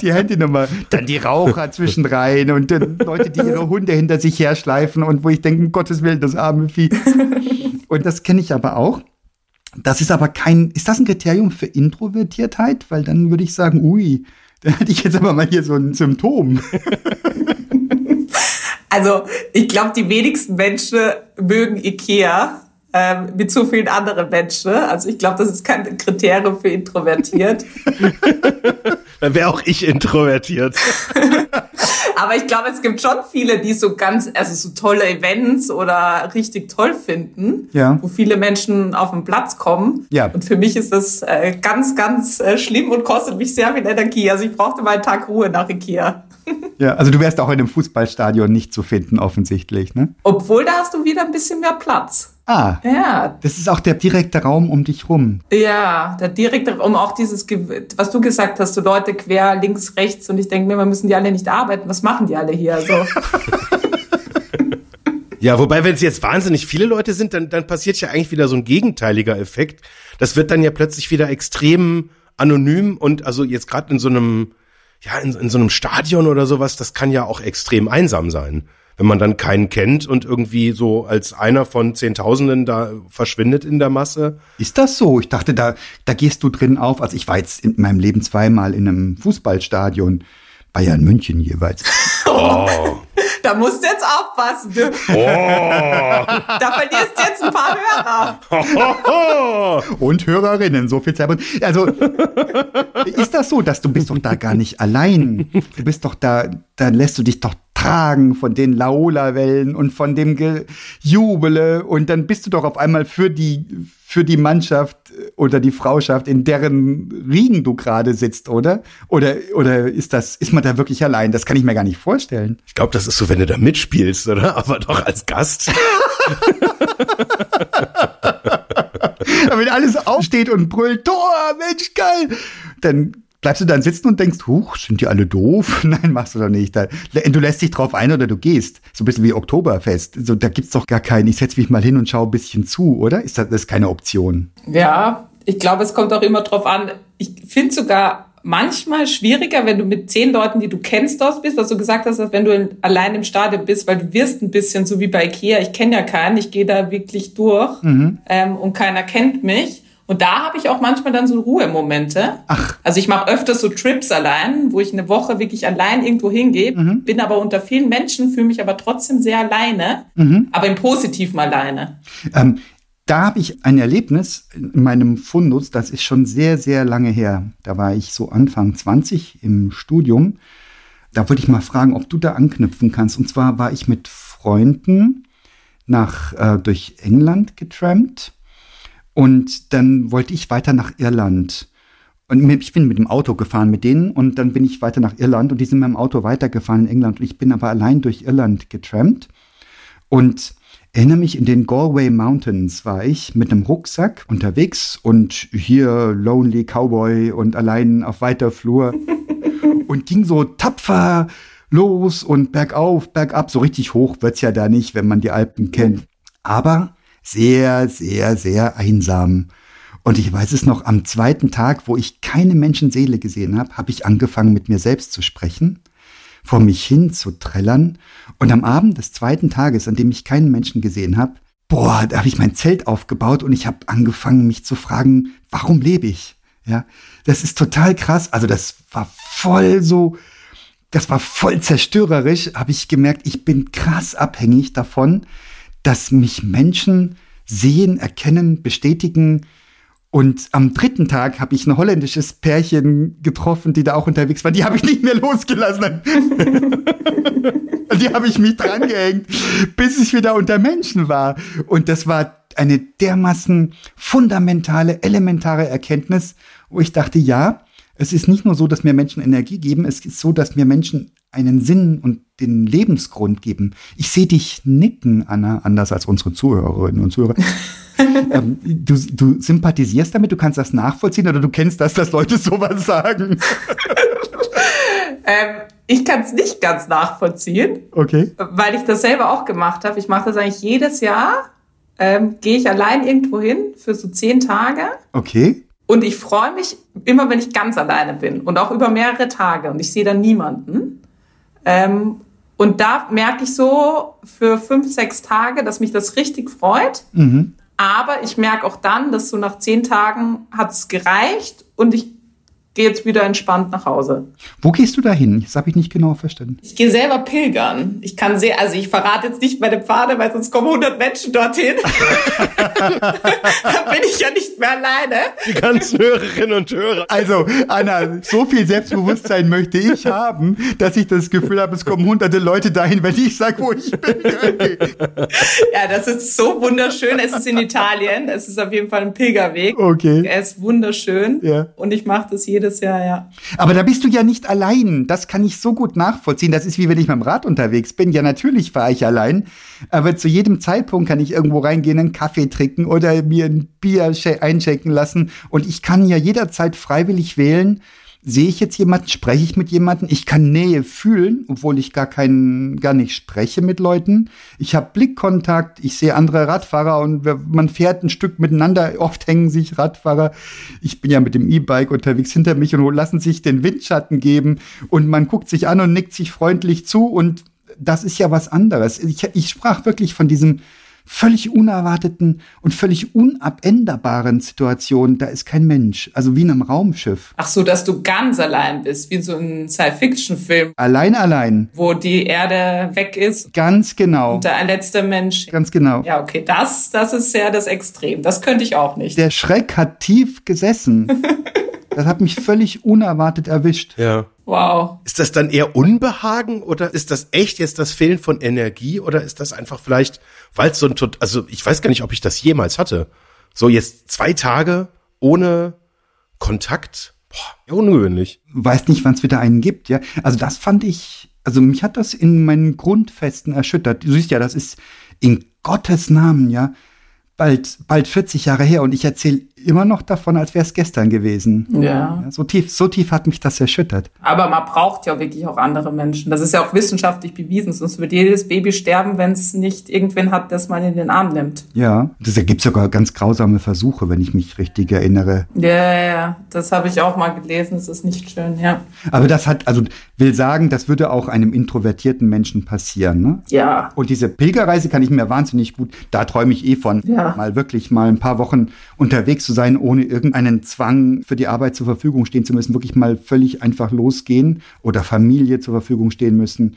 die Handynummer, dann die Raucher zwischendrein und dann Leute, die ihre Hunde hinter sich herschleifen und wo ich denke, um Gottes Willen, das arme Vieh. Und das kenne ich aber auch. Das ist aber kein, ist das ein Kriterium für Introvertiertheit? Weil dann würde ich sagen, ui, da hätte ich jetzt aber mal hier so ein Symptom. Also ich glaube, die wenigsten Menschen mögen Ikea ähm, mit so vielen anderen Menschen. Also ich glaube, das ist kein Kriterium für introvertiert. Dann wäre auch ich introvertiert. Aber ich glaube, es gibt schon viele, die so ganz, also so tolle Events oder richtig toll finden, Ja. wo viele Menschen auf den Platz kommen. Ja. Und für mich ist das äh, ganz, ganz äh, schlimm und kostet mich sehr viel Energie. Also ich brauchte mal einen Tag Ruhe nach Ikea. Ja, also du wärst auch in einem Fußballstadion nicht zu finden, offensichtlich, ne? Obwohl da hast du wieder ein bisschen mehr Platz. Ah, Ja, das ist auch der direkte Raum um dich rum. Ja, da direkt um auch dieses, was du gesagt hast, so Leute quer, links, rechts und ich denke mir, wir müssen die alle nicht arbeiten. Was machen die alle hier? So. Ja, wobei, wenn es jetzt wahnsinnig viele Leute sind, dann, dann passiert ja eigentlich wieder so ein gegenteiliger Effekt. Das wird dann ja plötzlich wieder extrem anonym und also jetzt gerade in so einem, ja, in, in so einem Stadion oder sowas, das kann ja auch extrem einsam sein. Wenn man dann keinen kennt und irgendwie so als einer von Zehntausenden da verschwindet in der Masse. Ist das so? Ich dachte, da, da gehst du drin auf. Also ich war jetzt in meinem Leben zweimal in einem Fußballstadion. Bayern München jeweils. Da musst du jetzt aufpassen. Du. Da verlierst du jetzt ein paar Hörer. Und Hörerinnen, so viel Zeit. Also ist das so, dass du bist doch da gar nicht allein. Du bist doch da, da lässt du dich doch tragen von den Laola-Wellen und von dem Gejubele und dann bist du doch auf einmal für die, für die Mannschaft oder die Frauschaft, in deren Riegen du gerade sitzt, oder? Oder, oder ist das, ist man da wirklich allein? Das kann ich mir gar nicht vorstellen. Ich glaube, das ist so, wenn du da mitspielst, oder? Aber doch als Gast. Aber wenn alles aufsteht und brüllt, Tor, Mensch, geil, dann bleibst du dann sitzen und denkst, huch, sind die alle doof? Nein, machst du doch nicht. Du lässt dich drauf ein oder du gehst. So ein bisschen wie Oktoberfest. So, da gibt's doch gar keinen, ich setz mich mal hin und schau ein bisschen zu, oder? Ist das, das ist keine Option? Ja, ich glaube, es kommt auch immer drauf an. Ich finde sogar manchmal schwieriger, wenn du mit zehn Leuten, die du kennst, dort bist, was du gesagt hast, als wenn du in, allein im Stadion bist, weil du wirst ein bisschen so wie bei Ikea. Ich kenne ja keinen, ich gehe da wirklich durch ähm, und keiner kennt mich. Und da habe ich auch manchmal dann so Ruhemomente. Ach. Also ich mache öfters so Trips allein, wo ich eine Woche wirklich allein irgendwo hingehe, bin aber unter vielen Menschen, fühle mich aber trotzdem sehr alleine, aber im Positiven alleine. Ähm, da habe ich ein Erlebnis in meinem Fundus, das ist schon sehr, sehr lange her. Da war ich so Anfang 20 im Studium. Da wollte ich mal fragen, ob du da anknüpfen kannst. Und zwar war ich mit Freunden nach, äh, durch England getrampt und dann wollte ich weiter nach Irland. Und ich bin mit dem Auto gefahren mit denen und dann bin ich weiter nach Irland und die sind mit dem Auto weitergefahren in England und ich bin aber allein durch Irland getrampt. Und erinnere mich, in den Galway Mountains war ich mit einem Rucksack unterwegs und hier Lonely Cowboy und allein auf weiter Flur und ging so tapfer los und bergauf, bergab. So richtig hoch wird's ja da nicht, wenn man die Alpen kennt. Aber sehr, sehr, sehr einsam. Und ich weiß es noch, am zweiten Tag, wo ich keine Menschenseele gesehen habe, habe ich angefangen, mit mir selbst zu sprechen vor mich hin zu trällern. Und am Abend des zweiten Tages, an dem ich keinen Menschen gesehen habe, boah, da habe ich mein Zelt aufgebaut und ich habe angefangen, mich zu fragen, warum lebe ich? Ja, das ist total krass. Also das war voll so, das war voll zerstörerisch. Habe ich gemerkt, ich bin krass abhängig davon, dass mich Menschen sehen, erkennen, bestätigen, und am dritten Tag habe ich ein holländisches Pärchen getroffen, die da auch unterwegs waren. Die habe ich nicht mehr losgelassen. Die habe ich mich drangehängt, bis ich wieder unter Menschen war. Und das war eine dermaßen fundamentale, elementare Erkenntnis, wo ich dachte, ja, es ist nicht nur so, dass mir Menschen Energie geben, es ist so, dass mir Menschen einen Sinn und den Lebensgrund geben. Ich sehe dich nicken, Anna, anders als unsere Zuhörerinnen und Zuhörer. ähm, du, du sympathisierst damit, du kannst das nachvollziehen oder du kennst das, dass Leute sowas sagen. Ähm, ich kann es nicht ganz nachvollziehen. Okay. weil ich das selber auch gemacht habe. Ich mache das eigentlich jedes Jahr. Ähm, Gehe ich allein irgendwo hin für so zehn Tage. Okay. Und ich freue mich immer, wenn ich ganz alleine bin und auch über mehrere Tage und ich sehe dann niemanden. Ähm, und da merke ich so für fünf, sechs Tage, dass mich das richtig freut. Aber ich merke auch dann, dass so nach zehn Tagen hat es gereicht und ich gehe jetzt wieder entspannt nach Hause. Wo gehst du da hin? Das habe ich nicht genau verstanden. Ich gehe selber pilgern. Ich kann sehr, also ich verrate jetzt nicht meine Pfade, weil sonst kommen 100 Menschen dorthin. da bin ich ja nicht mehr alleine. Die ganzen Hörerinnen und Hörer. Also, Anna, so viel Selbstbewusstsein möchte ich haben, dass ich das Gefühl habe, es kommen hunderte Leute dahin, wenn ich sage, wo ich bin. ja, das ist so wunderschön. Es ist in Italien. Es ist auf jeden Fall ein Pilgerweg. Okay. Er ist wunderschön. Ja. Und ich mache das jedes Jahr, ja. Aber da bist du ja nicht allein. Das kann ich so gut nachvollziehen. Das ist wie wenn ich mit dem Rad unterwegs bin. Ja, natürlich fahre ich allein. Aber zu jedem Zeitpunkt kann ich irgendwo reingehen, einen Kaffee trinken oder mir ein Bier einschenken lassen. Und ich kann ja jederzeit freiwillig wählen, sehe ich jetzt jemanden, spreche ich mit jemandem, ich kann Nähe fühlen, obwohl ich gar keinen, gar nicht spreche mit Leuten. Ich habe Blickkontakt, ich sehe andere Radfahrer und man fährt ein Stück miteinander. Oft hängen sich Radfahrer. Ich bin ja mit dem E-Bike unterwegs hinter mich und lassen sich den Windschatten geben und man guckt sich an und nickt sich freundlich zu und das ist ja was anderes. Ich, ich sprach wirklich von diesem völlig unerwarteten und völlig unabänderbaren Situationen, da ist kein Mensch. Also wie in einem Raumschiff. Ach so, dass du ganz allein bist, wie in so einem Science-Fiction-Film. Allein, allein. Wo die Erde weg ist. Ganz genau. Und der letzte Mensch. Ganz genau. Ja, okay, das, das ist ja das Extrem. Das könnte ich auch nicht. Der Schreck hat tief gesessen. Das hat mich völlig unerwartet erwischt. Ja. Wow. Ist das dann eher Unbehagen oder ist das echt jetzt das Fehlen von Energie oder ist das einfach vielleicht, weil es so ein, also ich weiß gar nicht, ob ich das jemals hatte. So jetzt zwei Tage ohne Kontakt, boah, ungewöhnlich. Weiß nicht, wann es wieder einen gibt, ja. Also das fand ich, also mich hat das in meinen Grundfesten erschüttert. Du siehst ja, das ist in Gottes Namen, ja, bald, bald 40 Jahre her und ich erzähle immer noch davon, als wäre es gestern gewesen. Ja. ja. So tief, so tief hat mich das erschüttert. Aber man braucht ja wirklich auch andere Menschen. Das ist ja auch wissenschaftlich bewiesen. Sonst wird jedes Baby sterben, wenn es nicht irgendwen hat, das man in den Arm nimmt. Ja, das gibt sogar ganz grausame Versuche, wenn ich mich richtig erinnere. Ja, ja, ja. Das habe ich auch mal gelesen. Das ist nicht schön, ja. Aber das hat, also will sagen, das würde auch einem introvertierten Menschen passieren, ne? Ja. Und diese Pilgerreise kann ich mir wahnsinnig gut, da träume ich eh von, ja. mal wirklich mal ein paar Wochen unterwegs zu sein, ohne irgendeinen Zwang für die Arbeit zur Verfügung stehen zu müssen, wirklich mal völlig einfach losgehen oder Familie zur Verfügung stehen müssen.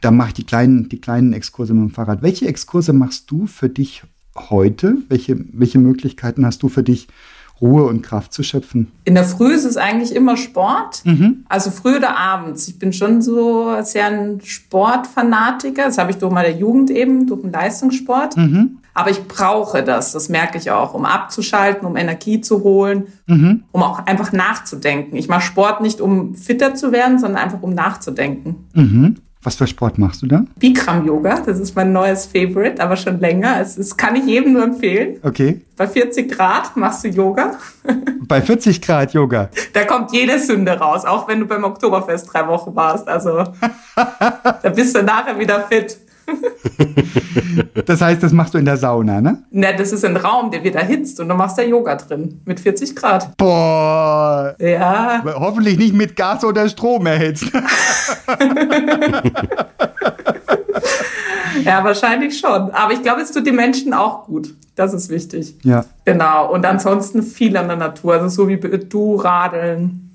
Da mache ich die kleinen, die kleinen Exkurse mit dem Fahrrad. Welche Exkurse machst du für dich heute? Welche, welche Möglichkeiten hast du für dich, Ruhe und Kraft zu schöpfen? In der Früh ist es eigentlich immer Sport. Mhm. Also früh oder abends. Ich bin schon so sehr ein Sportfanatiker. Das habe ich durch meine Jugend eben, durch den Leistungssport. Mhm. Aber ich brauche das, das merke ich auch, um abzuschalten, um Energie zu holen, mhm. um auch einfach nachzudenken. Ich mache Sport nicht, um fitter zu werden, sondern einfach, um nachzudenken. Mhm. Was für Sport machst du da? Bikram Yoga, das ist mein neues Favorite, aber schon länger. Es, es kann ich jedem nur empfehlen. Okay. Bei 40 Grad machst du Yoga. Bei 40 Grad Yoga. Da kommt jede Sünde raus, auch wenn du beim Oktoberfest drei Wochen warst. Also da bist du nachher wieder fit. das heißt, das machst du in der Sauna, ne? Ne, das ist ein Raum, der wird erhitzt und du machst da Yoga drin mit 40 Grad. Boah. Ja. Hoffentlich nicht mit Gas oder Strom erhitzt. ja, wahrscheinlich schon. Aber ich glaube, es tut den Menschen auch gut. Das ist wichtig. Ja. Genau. Und ansonsten viel an der Natur. Also so wie du radeln,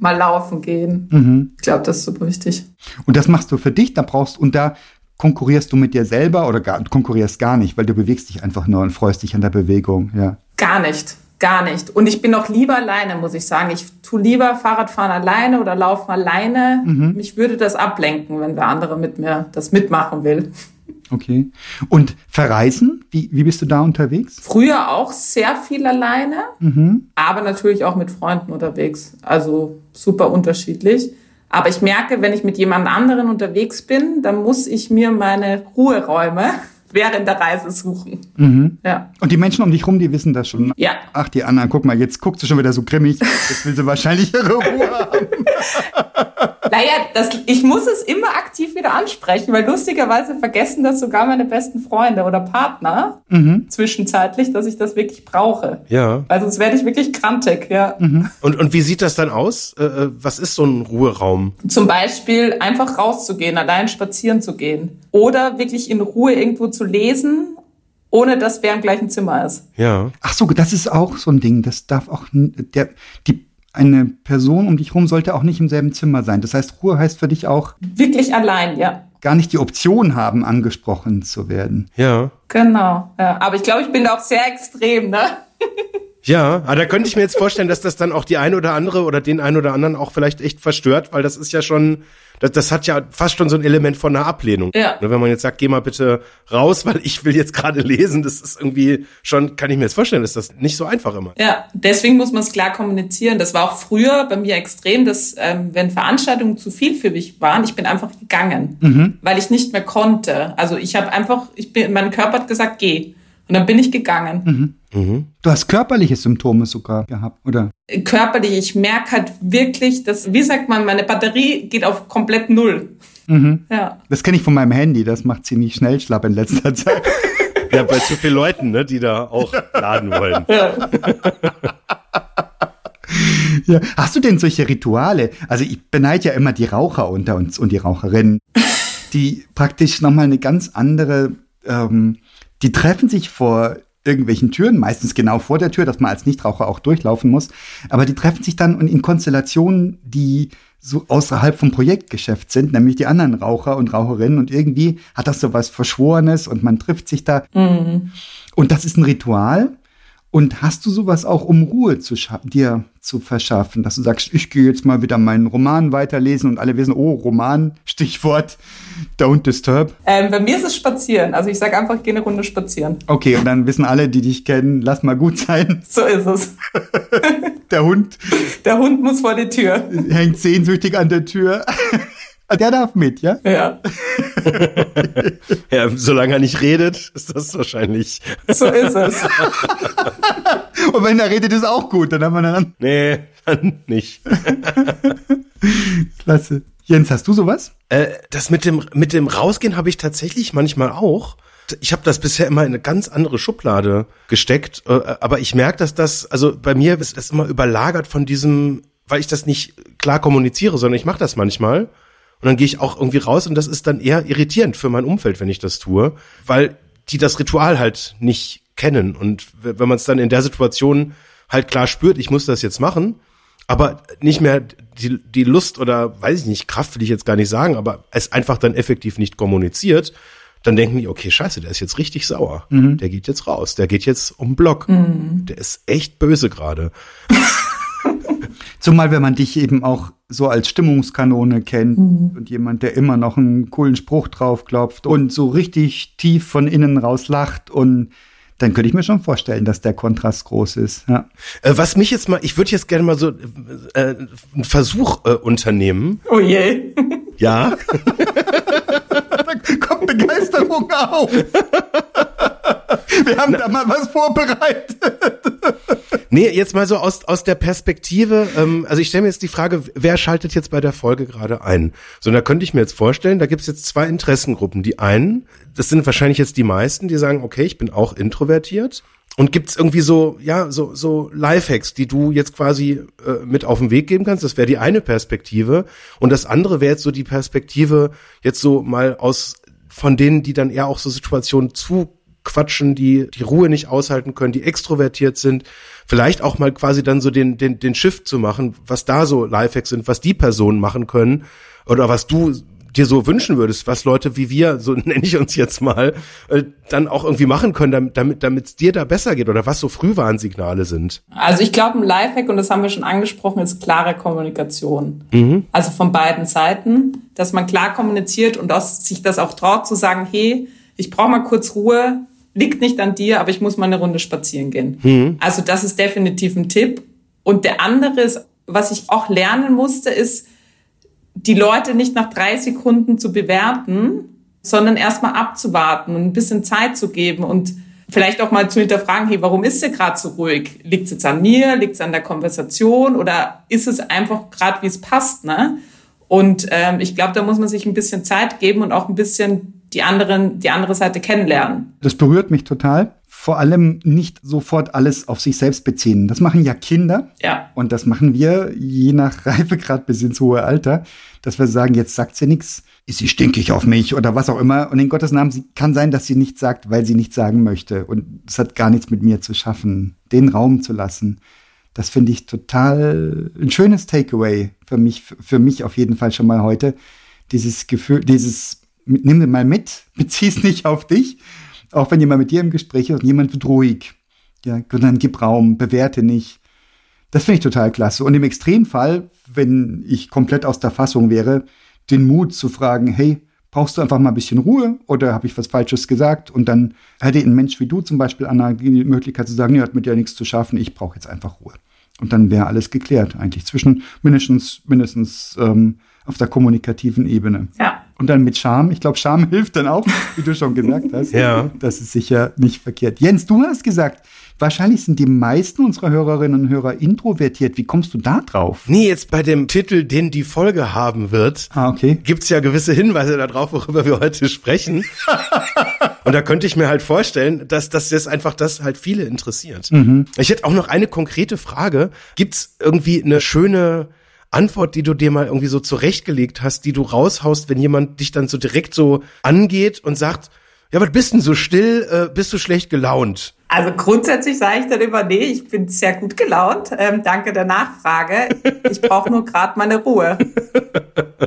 mal laufen gehen. Mhm. Ich glaube, das ist super wichtig. Und das machst du für dich, da brauchst und da konkurrierst du mit dir selber oder gar, konkurrierst gar nicht, weil du bewegst dich einfach nur und freust dich an der Bewegung, ja. Gar nicht, gar nicht. Und ich bin auch lieber alleine, muss ich sagen. Ich tue lieber Fahrradfahren alleine oder laufen alleine. Mhm. Mich würde das ablenken, wenn wer andere mit mir das mitmachen will. Okay. Und verreisen? Wie, wie bist du da unterwegs? Früher auch sehr viel alleine, Mhm. aber natürlich auch mit Freunden unterwegs. Also super unterschiedlich. Aber ich merke, wenn ich mit jemand anderen unterwegs bin, dann muss ich mir meine Ruheräume während der Reise suchen. Mhm. Ja. Und die Menschen um dich rum, die wissen das schon. Ja. Ach, die Anna, guck mal, jetzt guckt sie schon wieder so grimmig. Jetzt will sie wahrscheinlich ihre Ruhe haben. Naja, das, ich muss es immer aktiv wieder ansprechen, weil lustigerweise vergessen das sogar meine besten Freunde oder Partner Mhm. zwischenzeitlich, dass ich das wirklich brauche. Ja. Weil sonst werde ich wirklich krantig, ja. Und, und wie sieht das dann aus? Äh, äh, was ist so ein Ruheraum? Zum Beispiel einfach rauszugehen, allein spazieren zu gehen. Oder wirklich in Ruhe irgendwo zu lesen, ohne dass wer im gleichen Zimmer ist. Ja. Ach so, das ist auch so ein Ding. Das darf auch, der, die eine Person um dich herum sollte auch nicht im selben Zimmer sein. Das heißt, Ruhe heißt für dich auch Wirklich allein, ja. gar nicht die Option haben, angesprochen zu werden. Ja. Genau. Ja. Aber ich glaube, ich bin da auch sehr extrem, ne? Ja, aber da könnte ich mir jetzt vorstellen, dass das dann auch die eine oder andere oder den einen oder anderen auch vielleicht echt verstört, weil das ist ja schon, das, das hat ja fast schon so ein Element von einer Ablehnung. Ja. Ne, Wenn man jetzt sagt, geh mal bitte raus, weil ich will jetzt gerade lesen, das ist irgendwie schon, kann ich mir jetzt vorstellen, ist das nicht so einfach immer. Ja, deswegen muss man es klar kommunizieren. Das war auch früher bei mir extrem, dass ähm, wenn Veranstaltungen zu viel für mich waren, ich bin einfach gegangen, weil ich nicht mehr konnte. Also ich habe einfach, ich bin, mein Körper hat gesagt, geh. Und dann bin ich gegangen. Du hast körperliche Symptome sogar gehabt, oder? Körperlich, ich merke halt wirklich, dass, wie sagt man, meine Batterie geht auf komplett null. Ja. Das kenne ich von meinem Handy, das macht ziemlich schnell schlapp in letzter Zeit. Ja, bei zu vielen Leuten, ne, die da auch laden wollen. ja. Ja. Hast du denn solche Rituale? Also ich beneide ja immer die Raucher unter uns und die Raucherinnen, die praktisch nochmal eine ganz andere, ähm, die treffen sich vor irgendwelchen Türen, meistens genau vor der Tür, dass man als Nichtraucher auch durchlaufen muss, aber die treffen sich dann und in Konstellationen, die so außerhalb vom Projektgeschäft sind, nämlich die anderen Raucher und Raucherinnen. Und irgendwie hat das so was Verschworenes und man trifft sich da. Und das ist ein Ritual. Und hast du sowas auch, um Ruhe zu dir zu verschaffen, dass du sagst, ich gehe jetzt mal wieder meinen Roman weiterlesen und alle wissen, oh, Roman, Stichwort Don't Disturb. Ähm, bei mir ist es spazieren. Also ich sage einfach, geh eine Runde spazieren. Okay, und dann wissen alle, die dich kennen, lass mal gut sein. So ist es. Der Hund Der Hund muss vor die Tür. hängt sehnsüchtig an der Tür. Der darf mit, ja? Ja, Ja, solange er nicht redet, ist das wahrscheinlich. so ist es. Und wenn er redet, ist auch gut. Dann haben wir dann Nee, dann nicht. Klasse. Jens, hast du sowas? Äh, das mit dem mit dem Rausgehen habe ich tatsächlich manchmal auch. Ich habe das bisher immer in eine ganz andere Schublade gesteckt, äh, aber ich merke, dass das also bei mir ist das immer überlagert von diesem, weil ich das nicht klar kommuniziere, sondern ich mache das manchmal und dann gehe ich auch irgendwie raus und das ist dann eher irritierend für mein Umfeld, wenn ich das tue, weil die das Ritual halt nicht kennen und wenn man es dann in der Situation halt klar spürt, ich muss das jetzt machen, aber nicht mehr die, die Lust oder weiß ich nicht, Kraft will ich jetzt gar nicht sagen, aber es einfach dann effektiv nicht kommuniziert, dann denken die, okay, scheiße, der ist jetzt richtig sauer. Der geht jetzt raus, der geht jetzt um Block. Der ist echt böse gerade. Zumal, wenn man dich eben auch so als Stimmungskanone kennt und jemand, der immer noch einen coolen Spruch draufklopft und so richtig tief von innen raus lacht und dann könnte ich mir schon vorstellen, dass der Kontrast groß ist. Ja. Äh, was mich jetzt mal, ich würde jetzt gerne mal so äh, einen Versuch äh, unternehmen. Oh je. Ja. Da kommt Begeisterung auf. Wir haben da mal was vorbereitet. Nee, jetzt mal so aus, aus der Perspektive, ähm, also ich stelle mir jetzt die Frage, wer schaltet jetzt bei der Folge gerade ein? So, da könnte ich mir jetzt vorstellen, da gibt es jetzt zwei Interessengruppen. Die einen, das sind wahrscheinlich jetzt die meisten, die sagen, okay, ich bin auch introvertiert. Und gibt's irgendwie so, ja, so, so Lifehacks, die du jetzt quasi äh, mit auf den Weg geben kannst? Das wäre die eine Perspektive. Und das andere wäre jetzt so die Perspektive, jetzt so mal aus von denen, die dann eher auch so Situationen zu quatschen, die die Ruhe nicht aushalten können, die extrovertiert sind, vielleicht auch mal quasi dann so den den den Shift zu machen, was da so Lifehacks sind, was die Personen machen können oder was du dir so wünschen würdest, was Leute wie wir, so nenne ich uns jetzt mal, äh, dann auch irgendwie machen können, damit damit damit es dir da besser geht oder was so Frühwarnsignale sind. Also ich glaube, ein Lifehack, und das haben wir schon angesprochen, ist klare Kommunikation. Also von beiden Seiten, dass man klar kommuniziert und dass sich das auch traut zu sagen, hey, ich brauche mal kurz Ruhe, liegt nicht an dir, aber ich muss mal eine Runde spazieren gehen. Also das ist definitiv ein Tipp. Und der andere ist, was ich auch lernen musste, ist, die Leute nicht nach drei Sekunden zu bewerten, sondern erstmal abzuwarten und ein bisschen Zeit zu geben und vielleicht auch mal zu hinterfragen, hey, warum ist sie gerade so ruhig? Liegt es jetzt an mir? Liegt es an der Konversation? Oder ist es einfach gerade, wie es passt? Ne? Und ähm, ich glaube, da muss man sich ein bisschen Zeit geben und auch ein bisschen die anderen, die andere Seite kennenlernen. Das berührt mich total. Vor allem nicht sofort alles auf sich selbst beziehen. Das machen ja Kinder. Ja. Und das machen wir je nach Reifegrad bis ins hohe Alter, dass wir sagen, jetzt sagt sie nichts, ist sie stinkig auf mich oder was auch immer. Und in Gottes Namen sie, kann sein, dass sie nichts sagt, weil sie nichts sagen möchte. Und es hat gar nichts mit mir zu schaffen, den Raum zu lassen. Das finde ich total ein schönes Takeaway für mich, für mich auf jeden Fall schon mal heute. Dieses Gefühl, dieses, nimm mal mit, bezieh es nicht auf dich, auch wenn jemand mit dir im Gespräch ist und jemand wird ruhig. Ja, dann gib Raum, bewerte nicht. Das finde ich total klasse. Und im Extremfall, wenn ich komplett aus der Fassung wäre, den Mut zu fragen, hey, brauchst du einfach mal ein bisschen Ruhe oder habe ich was Falsches gesagt? Und dann hätte ein Mensch wie du zum Beispiel, Anna, die Möglichkeit zu sagen, ihr hat mit dir nichts zu schaffen, ich brauche jetzt einfach Ruhe. Und dann wäre alles geklärt, eigentlich zwischen mindestens, mindestens ähm, auf der kommunikativen Ebene. Ja. Und dann mit Charme. Ich glaube, Charme hilft dann auch, wie du schon gesagt hast. Ja. Das ist sicher nicht verkehrt. Jens, du hast gesagt, wahrscheinlich sind die meisten unserer Hörerinnen und Hörer introvertiert. Wie kommst du da drauf? Nee, jetzt bei dem Titel, den die Folge haben wird, Ah, okay. gibt's ja gewisse Hinweise darauf, worüber wir heute sprechen. Und da könnte ich mir halt vorstellen, dass, das einfach das halt viele interessiert. Ich hätte auch noch eine konkrete Frage. Gibt's irgendwie eine schöne Antwort, die du dir mal irgendwie so zurechtgelegt hast, die du raushaust, wenn jemand dich dann so direkt so angeht und sagt, ja, was bist denn so still, äh, bist du schlecht gelaunt? Also grundsätzlich sage ich dann immer, nee, ich bin sehr gut gelaunt. Ähm, danke der Nachfrage. Ich brauche nur gerade meine Ruhe.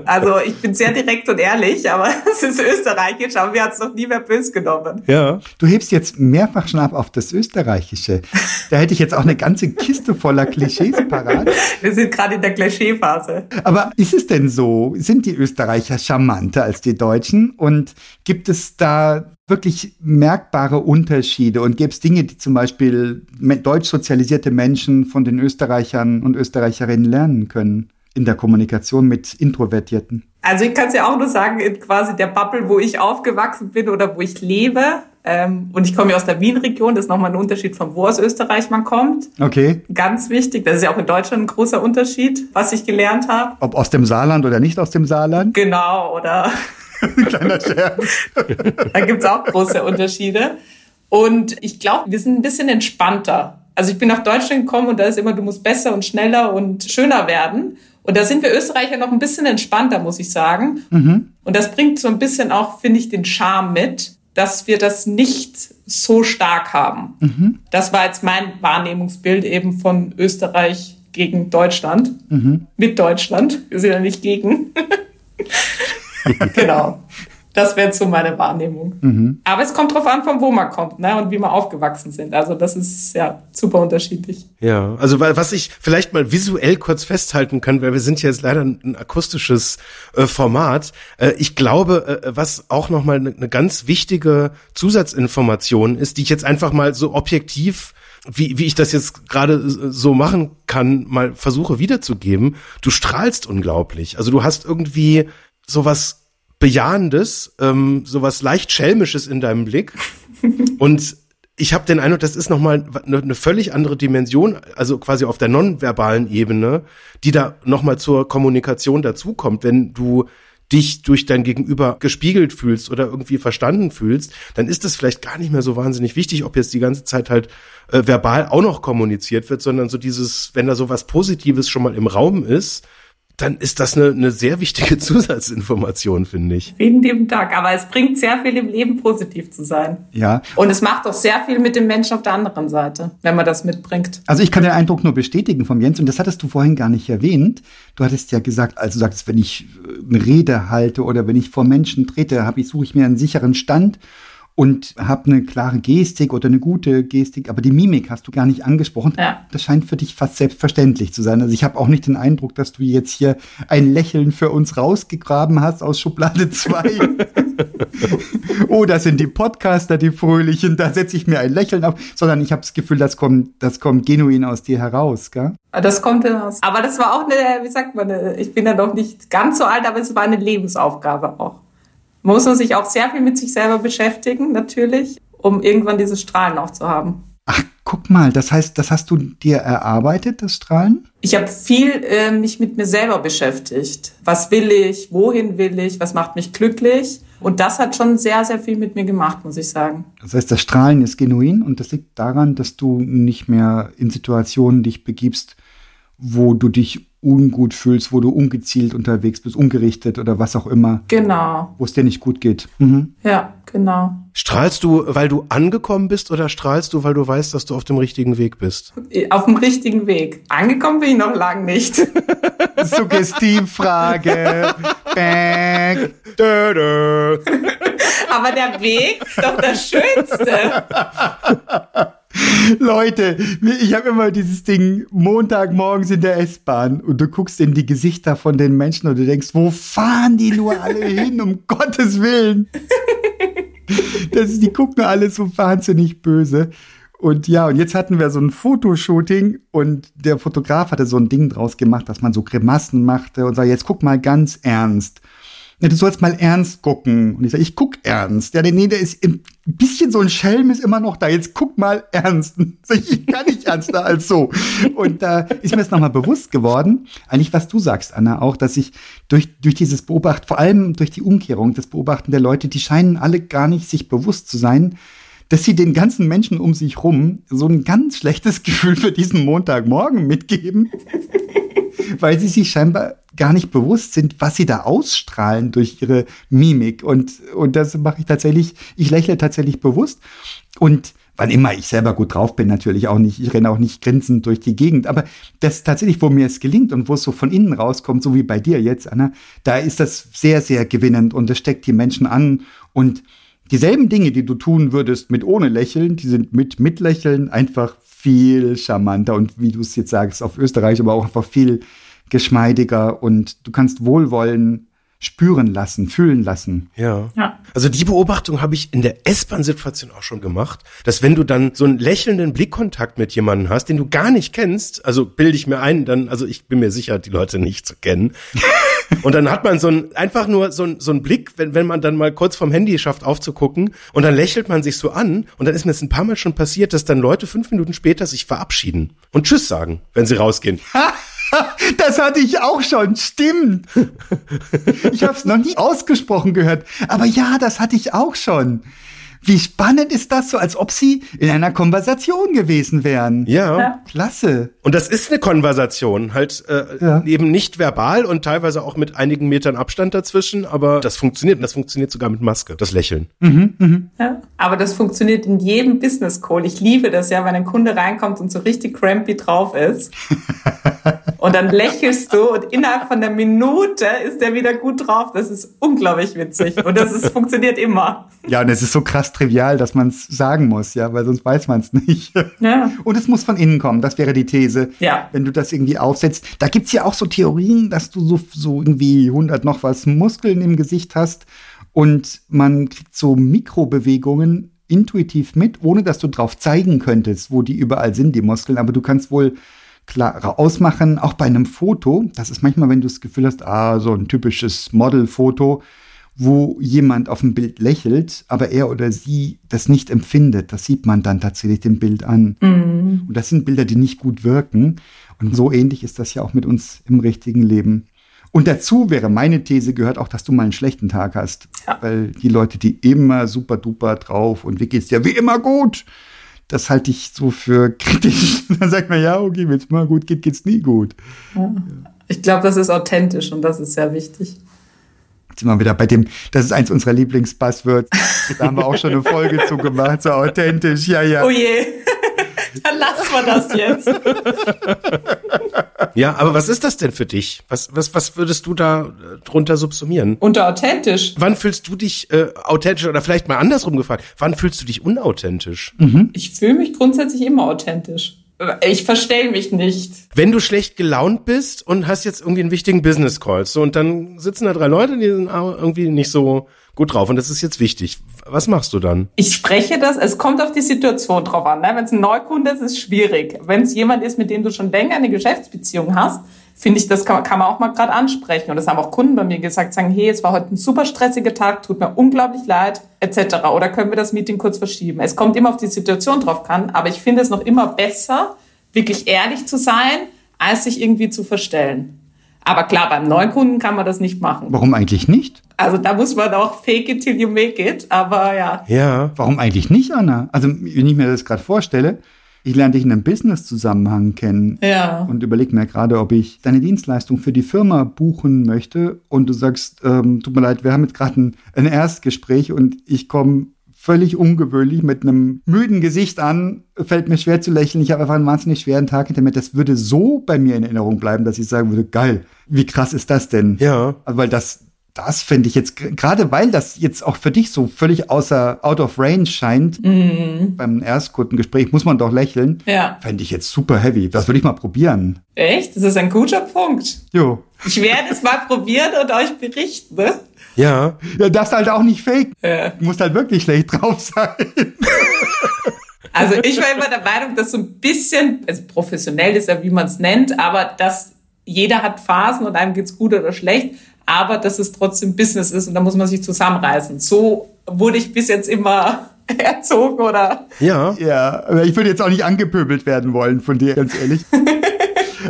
Also ich bin sehr direkt und ehrlich, aber es ist österreichisch, aber mir hat es noch nie mehr böse genommen. Ja. Du hebst jetzt mehrfach schon ab auf das Österreichische. Da hätte ich jetzt auch eine ganze Kiste voller Klischees parat. Wir sind gerade in der Klischeephase. Aber ist es denn so? Sind die Österreicher charmanter als die Deutschen? Und gibt es da wirklich merkbare Unterschiede? Und gäbe es Dinge, die zum Beispiel deutsch sozialisierte Menschen von den Österreichern und Österreicherinnen lernen können in der Kommunikation mit Introvertierten? Also ich kann es ja auch nur sagen, in quasi der Bubble, wo ich aufgewachsen bin oder wo ich lebe. Ähm, und ich komme ja aus der Wien-Region, das ist nochmal ein Unterschied von wo aus Österreich man kommt. Okay. Ganz wichtig, das ist ja auch in Deutschland ein großer Unterschied, was ich gelernt habe. Ob aus dem Saarland oder nicht aus dem Saarland? Genau, oder Kleiner Scherz. da gibt's auch große Unterschiede. Und ich glaube, wir sind ein bisschen entspannter. Also ich bin nach Deutschland gekommen und da ist immer, du musst besser und schneller und schöner werden. Und da sind wir Österreicher noch ein bisschen entspannter, muss ich sagen. Und das bringt so ein bisschen auch, finde ich, den Charme mit, dass wir das nicht so stark haben. Das war jetzt mein Wahrnehmungsbild eben von Österreich gegen Deutschland. Mit Deutschland. Wir sind ja nicht gegen. genau. Das wäre so meine Wahrnehmung. Aber es kommt drauf an, von wo man kommt ne? und wie man aufgewachsen sind. Also das ist ja super unterschiedlich. Ja, also was ich vielleicht mal visuell kurz festhalten kann, weil wir sind ja jetzt leider ein, akustisches äh, Format. Äh, ich glaube, äh, was auch noch mal eine ne ganz wichtige Zusatzinformation ist, die ich jetzt einfach mal so objektiv wie, wie ich das jetzt gerade so machen kann, mal versuche wiederzugeben. Du strahlst unglaublich. Also du hast irgendwie sowas Bejahendes, ähm, sowas leicht Schelmisches in deinem Blick. Und ich habe den Eindruck, das ist nochmal eine, eine völlig andere Dimension, also quasi auf der nonverbalen Ebene, die da nochmal zur Kommunikation dazukommt. Wenn du dich durch dein Gegenüber gespiegelt fühlst oder irgendwie verstanden fühlst, dann ist es vielleicht gar nicht mehr so wahnsinnig wichtig, ob jetzt die ganze Zeit halt äh, verbal auch noch kommuniziert wird, sondern so dieses, wenn da so was Positives schon mal im Raum ist, dann ist das eine, eine sehr wichtige Zusatzinformation, finde ich. Vielen lieben Dank. Aber es bringt sehr viel im Leben positiv zu sein. Ja. Und es macht auch sehr viel mit dem Menschen auf der anderen Seite, wenn man das mitbringt. Also ich kann den Eindruck nur bestätigen vom Jens und das hattest du vorhin gar nicht erwähnt. Du hattest ja gesagt, also du sagst, wenn ich äh, eine Rede halte oder wenn ich vor Menschen trete, habe ich suche ich mir einen sicheren Stand und habe eine klare Gestik oder eine gute Gestik, aber die Mimik hast du gar nicht angesprochen. Ja. Das scheint für dich fast selbstverständlich zu sein. Also ich habe auch nicht den Eindruck, dass du jetzt hier ein Lächeln für uns rausgegraben hast aus Schublade 2. oh, das sind die Podcaster, die Fröhlichen, da setze ich mir ein Lächeln auf, sondern ich habe das Gefühl, das kommt, das kommt genuin aus dir heraus, gell? Das kommt hinaus. Aber das war auch eine, wie sagt man, eine, ich bin ja noch nicht ganz so alt, aber es war eine Lebensaufgabe auch. Muss man sich auch sehr viel mit sich selber beschäftigen, natürlich, um irgendwann dieses Strahlen auch zu haben. Ach, guck mal, das heißt, das hast du dir erarbeitet, das Strahlen? Ich habe viel äh, mich mit mir selber beschäftigt. Was will ich? Wohin will ich? Was macht mich glücklich? Und das hat schon sehr, sehr viel mit mir gemacht, muss ich sagen. Das heißt, das Strahlen ist genuin und das liegt daran, dass du nicht mehr in Situationen dich begibst, wo du dich ungut fühlst, wo du ungezielt unterwegs bist, ungerichtet oder was auch immer, Genau. wo es dir nicht gut geht. Mhm. Ja, Genau. Strahlst du, weil du angekommen bist oder strahlst du, weil du weißt, dass du auf dem richtigen Weg bist? Auf dem richtigen Weg. Angekommen bin ich noch lange nicht. Suggestivfrage. Bäh. Dö, dö. Aber der Weg ist doch das Schönste. Leute, ich habe immer dieses Ding Montagmorgens in der S-Bahn und du guckst in die Gesichter von den Menschen und du denkst, wo fahren die nur alle hin, um Gottes Willen? Das die gucken alle so wahnsinnig böse. Und ja, und jetzt hatten wir so ein Fotoshooting und der Fotograf hatte so ein Ding draus gemacht, dass man so Grimassen machte und sagt, jetzt guck mal ganz ernst. Ja, du sollst mal ernst gucken. Und ich sage, ich guck ernst. Ja, nee, der ist ein bisschen so ein Schelm ist immer noch da. Jetzt guck mal ernst. Sag ich, ich kann nicht ernster als so. Und da äh, ist mir jetzt nochmal bewusst geworden, eigentlich was du sagst, Anna, auch, dass ich durch, durch dieses Beobachten, vor allem durch die Umkehrung, das Beobachten der Leute, die scheinen alle gar nicht sich bewusst zu sein, dass sie den ganzen Menschen um sich rum so ein ganz schlechtes Gefühl für diesen Montagmorgen mitgeben, weil sie sich scheinbar gar nicht bewusst sind, was sie da ausstrahlen durch ihre Mimik. Und, und das mache ich tatsächlich, ich lächle tatsächlich bewusst. Und wann immer ich selber gut drauf bin, natürlich auch nicht. Ich renne auch nicht grinsend durch die Gegend. Aber das tatsächlich, wo mir es gelingt und wo es so von innen rauskommt, so wie bei dir jetzt, Anna, da ist das sehr, sehr gewinnend und das steckt die Menschen an. Und dieselben Dinge, die du tun würdest mit ohne Lächeln, die sind mit Mitlächeln einfach viel charmanter und wie du es jetzt sagst, auf Österreich, aber auch einfach viel geschmeidiger und du kannst Wohlwollen spüren lassen, fühlen lassen. Ja. ja. Also die Beobachtung habe ich in der S-Bahn-Situation auch schon gemacht, dass wenn du dann so einen lächelnden Blickkontakt mit jemandem hast, den du gar nicht kennst, also bilde ich mir ein, dann, also ich bin mir sicher, die Leute nicht zu kennen. und dann hat man so ein, einfach nur so ein, so ein Blick, wenn, wenn man dann mal kurz vom Handy schafft aufzugucken und dann lächelt man sich so an und dann ist mir das ein paar Mal schon passiert, dass dann Leute fünf Minuten später sich verabschieden und Tschüss sagen, wenn sie rausgehen. Das hatte ich auch schon, stimmt. Ich habe es noch nie ausgesprochen gehört, aber ja, das hatte ich auch schon. Wie spannend ist das so, als ob sie in einer Konversation gewesen wären. Ja. ja. Klasse. Und das ist eine Konversation, halt äh, ja. eben nicht verbal und teilweise auch mit einigen Metern Abstand dazwischen, aber das funktioniert und das funktioniert sogar mit Maske, das Lächeln. Mhm, mh. ja. Aber das funktioniert in jedem Business Call. Ich liebe das ja, wenn ein Kunde reinkommt und so richtig crampy drauf ist. und dann lächelst du und innerhalb von einer Minute ist der wieder gut drauf. Das ist unglaublich witzig und das ist, funktioniert immer. Ja, und es ist so krass trivial, dass man es sagen muss, ja, weil sonst weiß man es nicht. Ja. Und es muss von innen kommen, das wäre die These. Ja. Wenn du das irgendwie aufsetzt. Da gibt es ja auch so Theorien, dass du so, so irgendwie 100 noch was Muskeln im Gesicht hast und man kriegt so Mikrobewegungen intuitiv mit, ohne dass du drauf zeigen könntest, wo die überall sind, die Muskeln. Aber du kannst wohl klar ausmachen, auch bei einem Foto. Das ist manchmal, wenn du das Gefühl hast, ah, so ein typisches Modelfoto, wo jemand auf dem Bild lächelt, aber er oder sie das nicht empfindet. Das sieht man dann tatsächlich dem Bild an. Mhm. Und das sind Bilder, die nicht gut wirken. Und so ähnlich ist das ja auch mit uns im richtigen Leben. Und dazu wäre meine These gehört auch, dass du mal einen schlechten Tag hast. Ja. Weil die Leute, die immer super duper drauf und wie geht's dir? Wie immer gut. Das halte ich so für kritisch. Dann sagt man, ja, okay, wenn es mal gut geht, geht's nie gut. Ja. Ich glaube, das ist authentisch und das ist sehr wichtig sind wir wieder bei dem, das ist eins unserer Lieblingsbuzzwords. Da haben wir auch schon eine Folge zu gemacht, so authentisch, ja, ja. Oh je. Dann lassen wir das jetzt. Ja, aber was ist das denn für dich? Was, was, was würdest du da äh, drunter subsumieren? Unter authentisch. Wann fühlst du dich äh, authentisch oder vielleicht mal andersrum gefragt, wann fühlst du dich unauthentisch? Mhm. Ich fühle mich grundsätzlich immer authentisch. Ich verstell mich nicht. Wenn du schlecht gelaunt bist und hast jetzt irgendwie einen wichtigen Business Call, so und dann sitzen da drei Leute, die sind irgendwie nicht so gut drauf und das ist jetzt wichtig. Was machst du dann? Ich spreche das, es kommt auf die Situation drauf an. Ne? Wenn es ein Neukunde ist, ist es schwierig. Wenn es jemand ist, mit dem du schon länger eine Geschäftsbeziehung hast, finde ich, das kann, kann, man auch mal gerade ansprechen. Und das haben auch Kunden bei mir gesagt, sagen, hey, es war heute ein super stressiger Tag, tut mir unglaublich leid, etc. Oder können wir das Meeting kurz verschieben? Es kommt immer auf die Situation drauf kann, aber ich finde es noch immer besser, wirklich ehrlich zu sein, als sich irgendwie zu verstellen. Aber klar, beim Neukunden kann man das nicht machen. Warum eigentlich nicht? Also da muss man auch fake it till you make it, aber ja. Ja. Warum eigentlich nicht, Anna? Also wenn ich mir das gerade vorstelle, Ich lerne dich in einem Business-Zusammenhang kennen. Ja. Und überlege mir gerade, ob ich deine Dienstleistung für die Firma buchen möchte. Und du sagst, ähm, tut mir leid, wir haben jetzt gerade ein, ein Erstgespräch und ich komme völlig ungewöhnlich mit einem müden Gesicht an, fällt mir schwer zu lächeln. Ich habe einfach einen wahnsinnig schweren Tag hinter mir. Das würde so bei mir in Erinnerung bleiben, dass ich sagen würde, geil, wie krass ist das denn? Ja. Weil das, das finde ich jetzt, gerade weil das jetzt auch für dich so völlig außer, out of range scheint, beim Erstkundengespräch muss man doch lächeln, Ja. fände ich jetzt super heavy. Das würde ich mal probieren. Echt? Das ist ein guter Punkt. Jo. Ich werde es mal probieren und euch berichten. Ne? Ja. Ja, darfst halt auch nicht fake. Ja. Du musst halt wirklich schlecht drauf sein. Also ich war immer der Meinung, dass so ein bisschen, also professionell ist ja, wie man es nennt, aber dass jeder hat Phasen und einem geht's gut oder schlecht, aber dass es trotzdem Business ist und da muss man sich zusammenreißen. So wurde ich bis jetzt immer erzogen oder Ja. Ja, aber ich würde jetzt auch nicht angepöbelt werden wollen von dir, ganz ehrlich.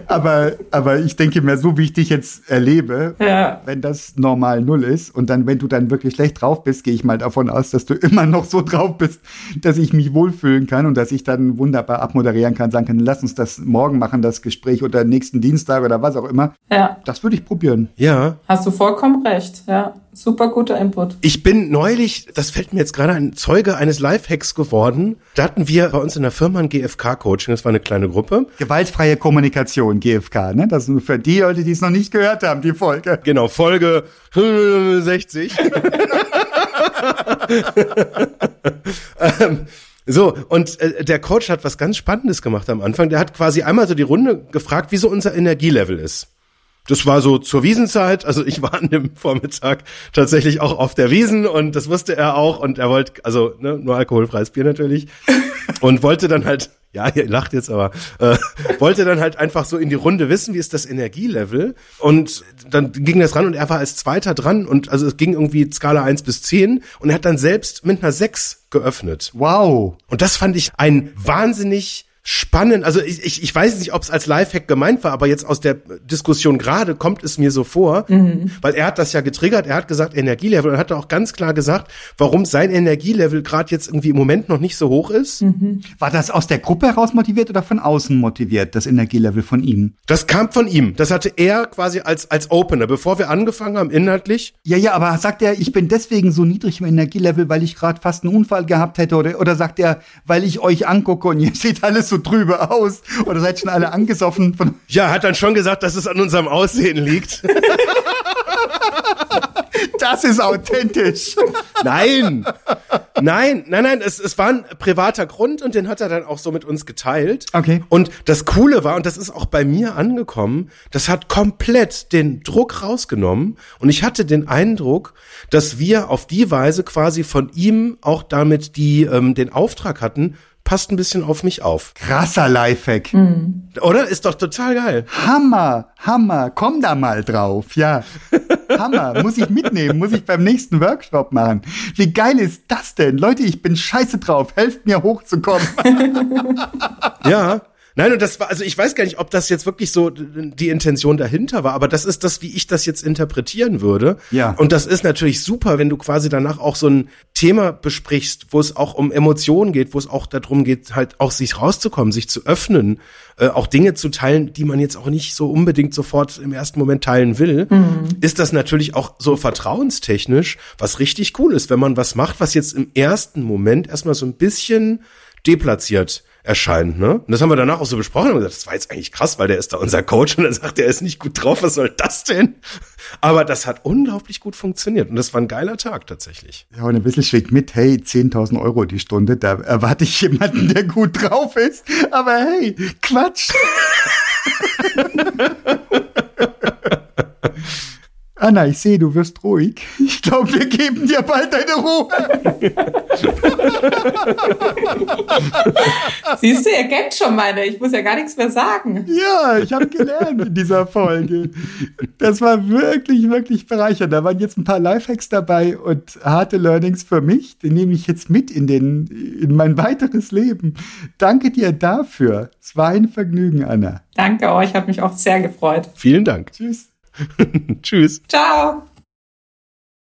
aber, aber ich denke mir, so wie ich dich jetzt erlebe, Ja. wenn das normal null ist und dann, wenn du dann wirklich schlecht drauf bist, gehe ich mal davon aus, dass du immer noch so drauf bist, dass ich mich wohlfühlen kann und dass ich dann wunderbar abmoderieren kann, sagen kann, lass uns das morgen machen, das Gespräch oder nächsten Dienstag oder was auch immer. ja, Das würde ich probieren. Ja. hast du vollkommen recht. Ja, super guter Input. Ich bin neulich, das fällt mir jetzt gerade ein Zeuge eines Lifehacks geworden. Da hatten wir bei uns in der Firma ein GFK-Coaching, das war eine kleine Gruppe. Gewaltfreie Kommunikation, GFK, ne? Das ist nur für die Leute, die es noch nicht gehört haben, die Folge. Genau, Folge 60. ähm, so, und äh, der Coach hat was ganz Spannendes gemacht am Anfang. Der hat quasi einmal so die Runde gefragt, wie so unser Energielevel ist. Das war so zur Wiesenzeit, also ich war an dem Vormittag tatsächlich auch auf der Wiesen und das wusste er auch und er wollte, also ne, nur alkoholfreies Bier natürlich und wollte dann halt, ja, ihr lacht jetzt aber, äh, wollte dann halt einfach so in die Runde wissen, wie ist das Energielevel und dann ging das ran und er war als Zweiter dran und also es ging irgendwie Skala 1 bis 10 und er hat dann selbst mit einer 6 geöffnet. Wow. Und das fand ich ein wahnsinnig spannend. Also ich, ich, ich weiß nicht, ob es als Lifehack gemeint war, aber jetzt aus der Diskussion gerade kommt es mir so vor, weil er hat das ja getriggert. Er hat gesagt Energielevel und hat auch ganz klar gesagt, warum sein Energielevel gerade jetzt irgendwie im Moment noch nicht so hoch ist. War das aus der Gruppe heraus motiviert oder von außen motiviert, das Energielevel von ihm? Das kam von ihm. Das hatte er quasi als als Opener, bevor wir angefangen haben inhaltlich. Ja, ja, aber sagt er, ich bin deswegen so niedrig im Energielevel, weil ich gerade fast einen Unfall gehabt hätte? Oder, oder sagt er, weil ich euch angucke und ihr seht alles so trübe aus? Oder seid schon alle angesoffen von. Ja, hat dann schon gesagt, dass es an unserem Aussehen liegt. Das ist authentisch. Nein, nein, nein, nein, es, es war ein privater Grund und den hat er dann auch so mit uns geteilt. Okay. Und das Coole war, und das ist auch bei mir angekommen, das hat komplett den Druck rausgenommen und ich hatte den Eindruck, dass wir auf die Weise quasi von ihm auch damit die, ähm, den Auftrag hatten, passt ein bisschen auf mich auf. Krasser Lifehack. Oder? Ist doch total geil. Hammer, Hammer. Komm da mal drauf, ja. Hammer. Muss ich mitnehmen, muss ich beim nächsten Workshop machen. Wie geil ist das denn? Leute, ich bin scheiße drauf. Helft mir hochzukommen. Ja. Nein, und das war, also ich weiß gar nicht, ob das jetzt wirklich so die Intention dahinter war, aber das ist das, wie ich das jetzt interpretieren würde. Ja. Und das ist natürlich super, wenn du quasi danach auch so ein Thema besprichst, wo es auch um Emotionen geht, wo es auch darum geht, halt auch sich rauszukommen, sich zu öffnen, äh, auch Dinge zu teilen, die man jetzt auch nicht so unbedingt sofort im ersten Moment teilen will, ist das natürlich auch so vertrauenstechnisch, was richtig cool ist, wenn man was macht, was jetzt im ersten Moment erstmal so ein bisschen deplatziert erscheint, ne? Und das haben wir danach auch so besprochen und gesagt, das war jetzt eigentlich krass, weil der ist da unser Coach und er sagt, er ist nicht gut drauf, was soll das denn? Aber das hat unglaublich gut funktioniert und das war ein geiler Tag tatsächlich. Ja, und ein bisschen schwingt mit, hey, 10.000 Euro die Stunde, da erwarte ich jemanden, der gut drauf ist. Aber hey, Quatsch. Anna, ich sehe, du wirst ruhig. Ich glaube, wir geben dir bald deine Ruhe. Siehst du, ihr kennt schon meine, ich muss ja gar nichts mehr sagen. Ja, ich habe gelernt in dieser Folge. Das war wirklich, wirklich bereichernd. Da waren jetzt ein paar Lifehacks dabei und harte Learnings für mich. Die nehme ich jetzt mit in, den, in mein weiteres Leben. Danke dir dafür. Es war ein Vergnügen, Anna. Danke euch, hat mich auch sehr gefreut. Vielen Dank. Tschüss. Tschüss. Ciao.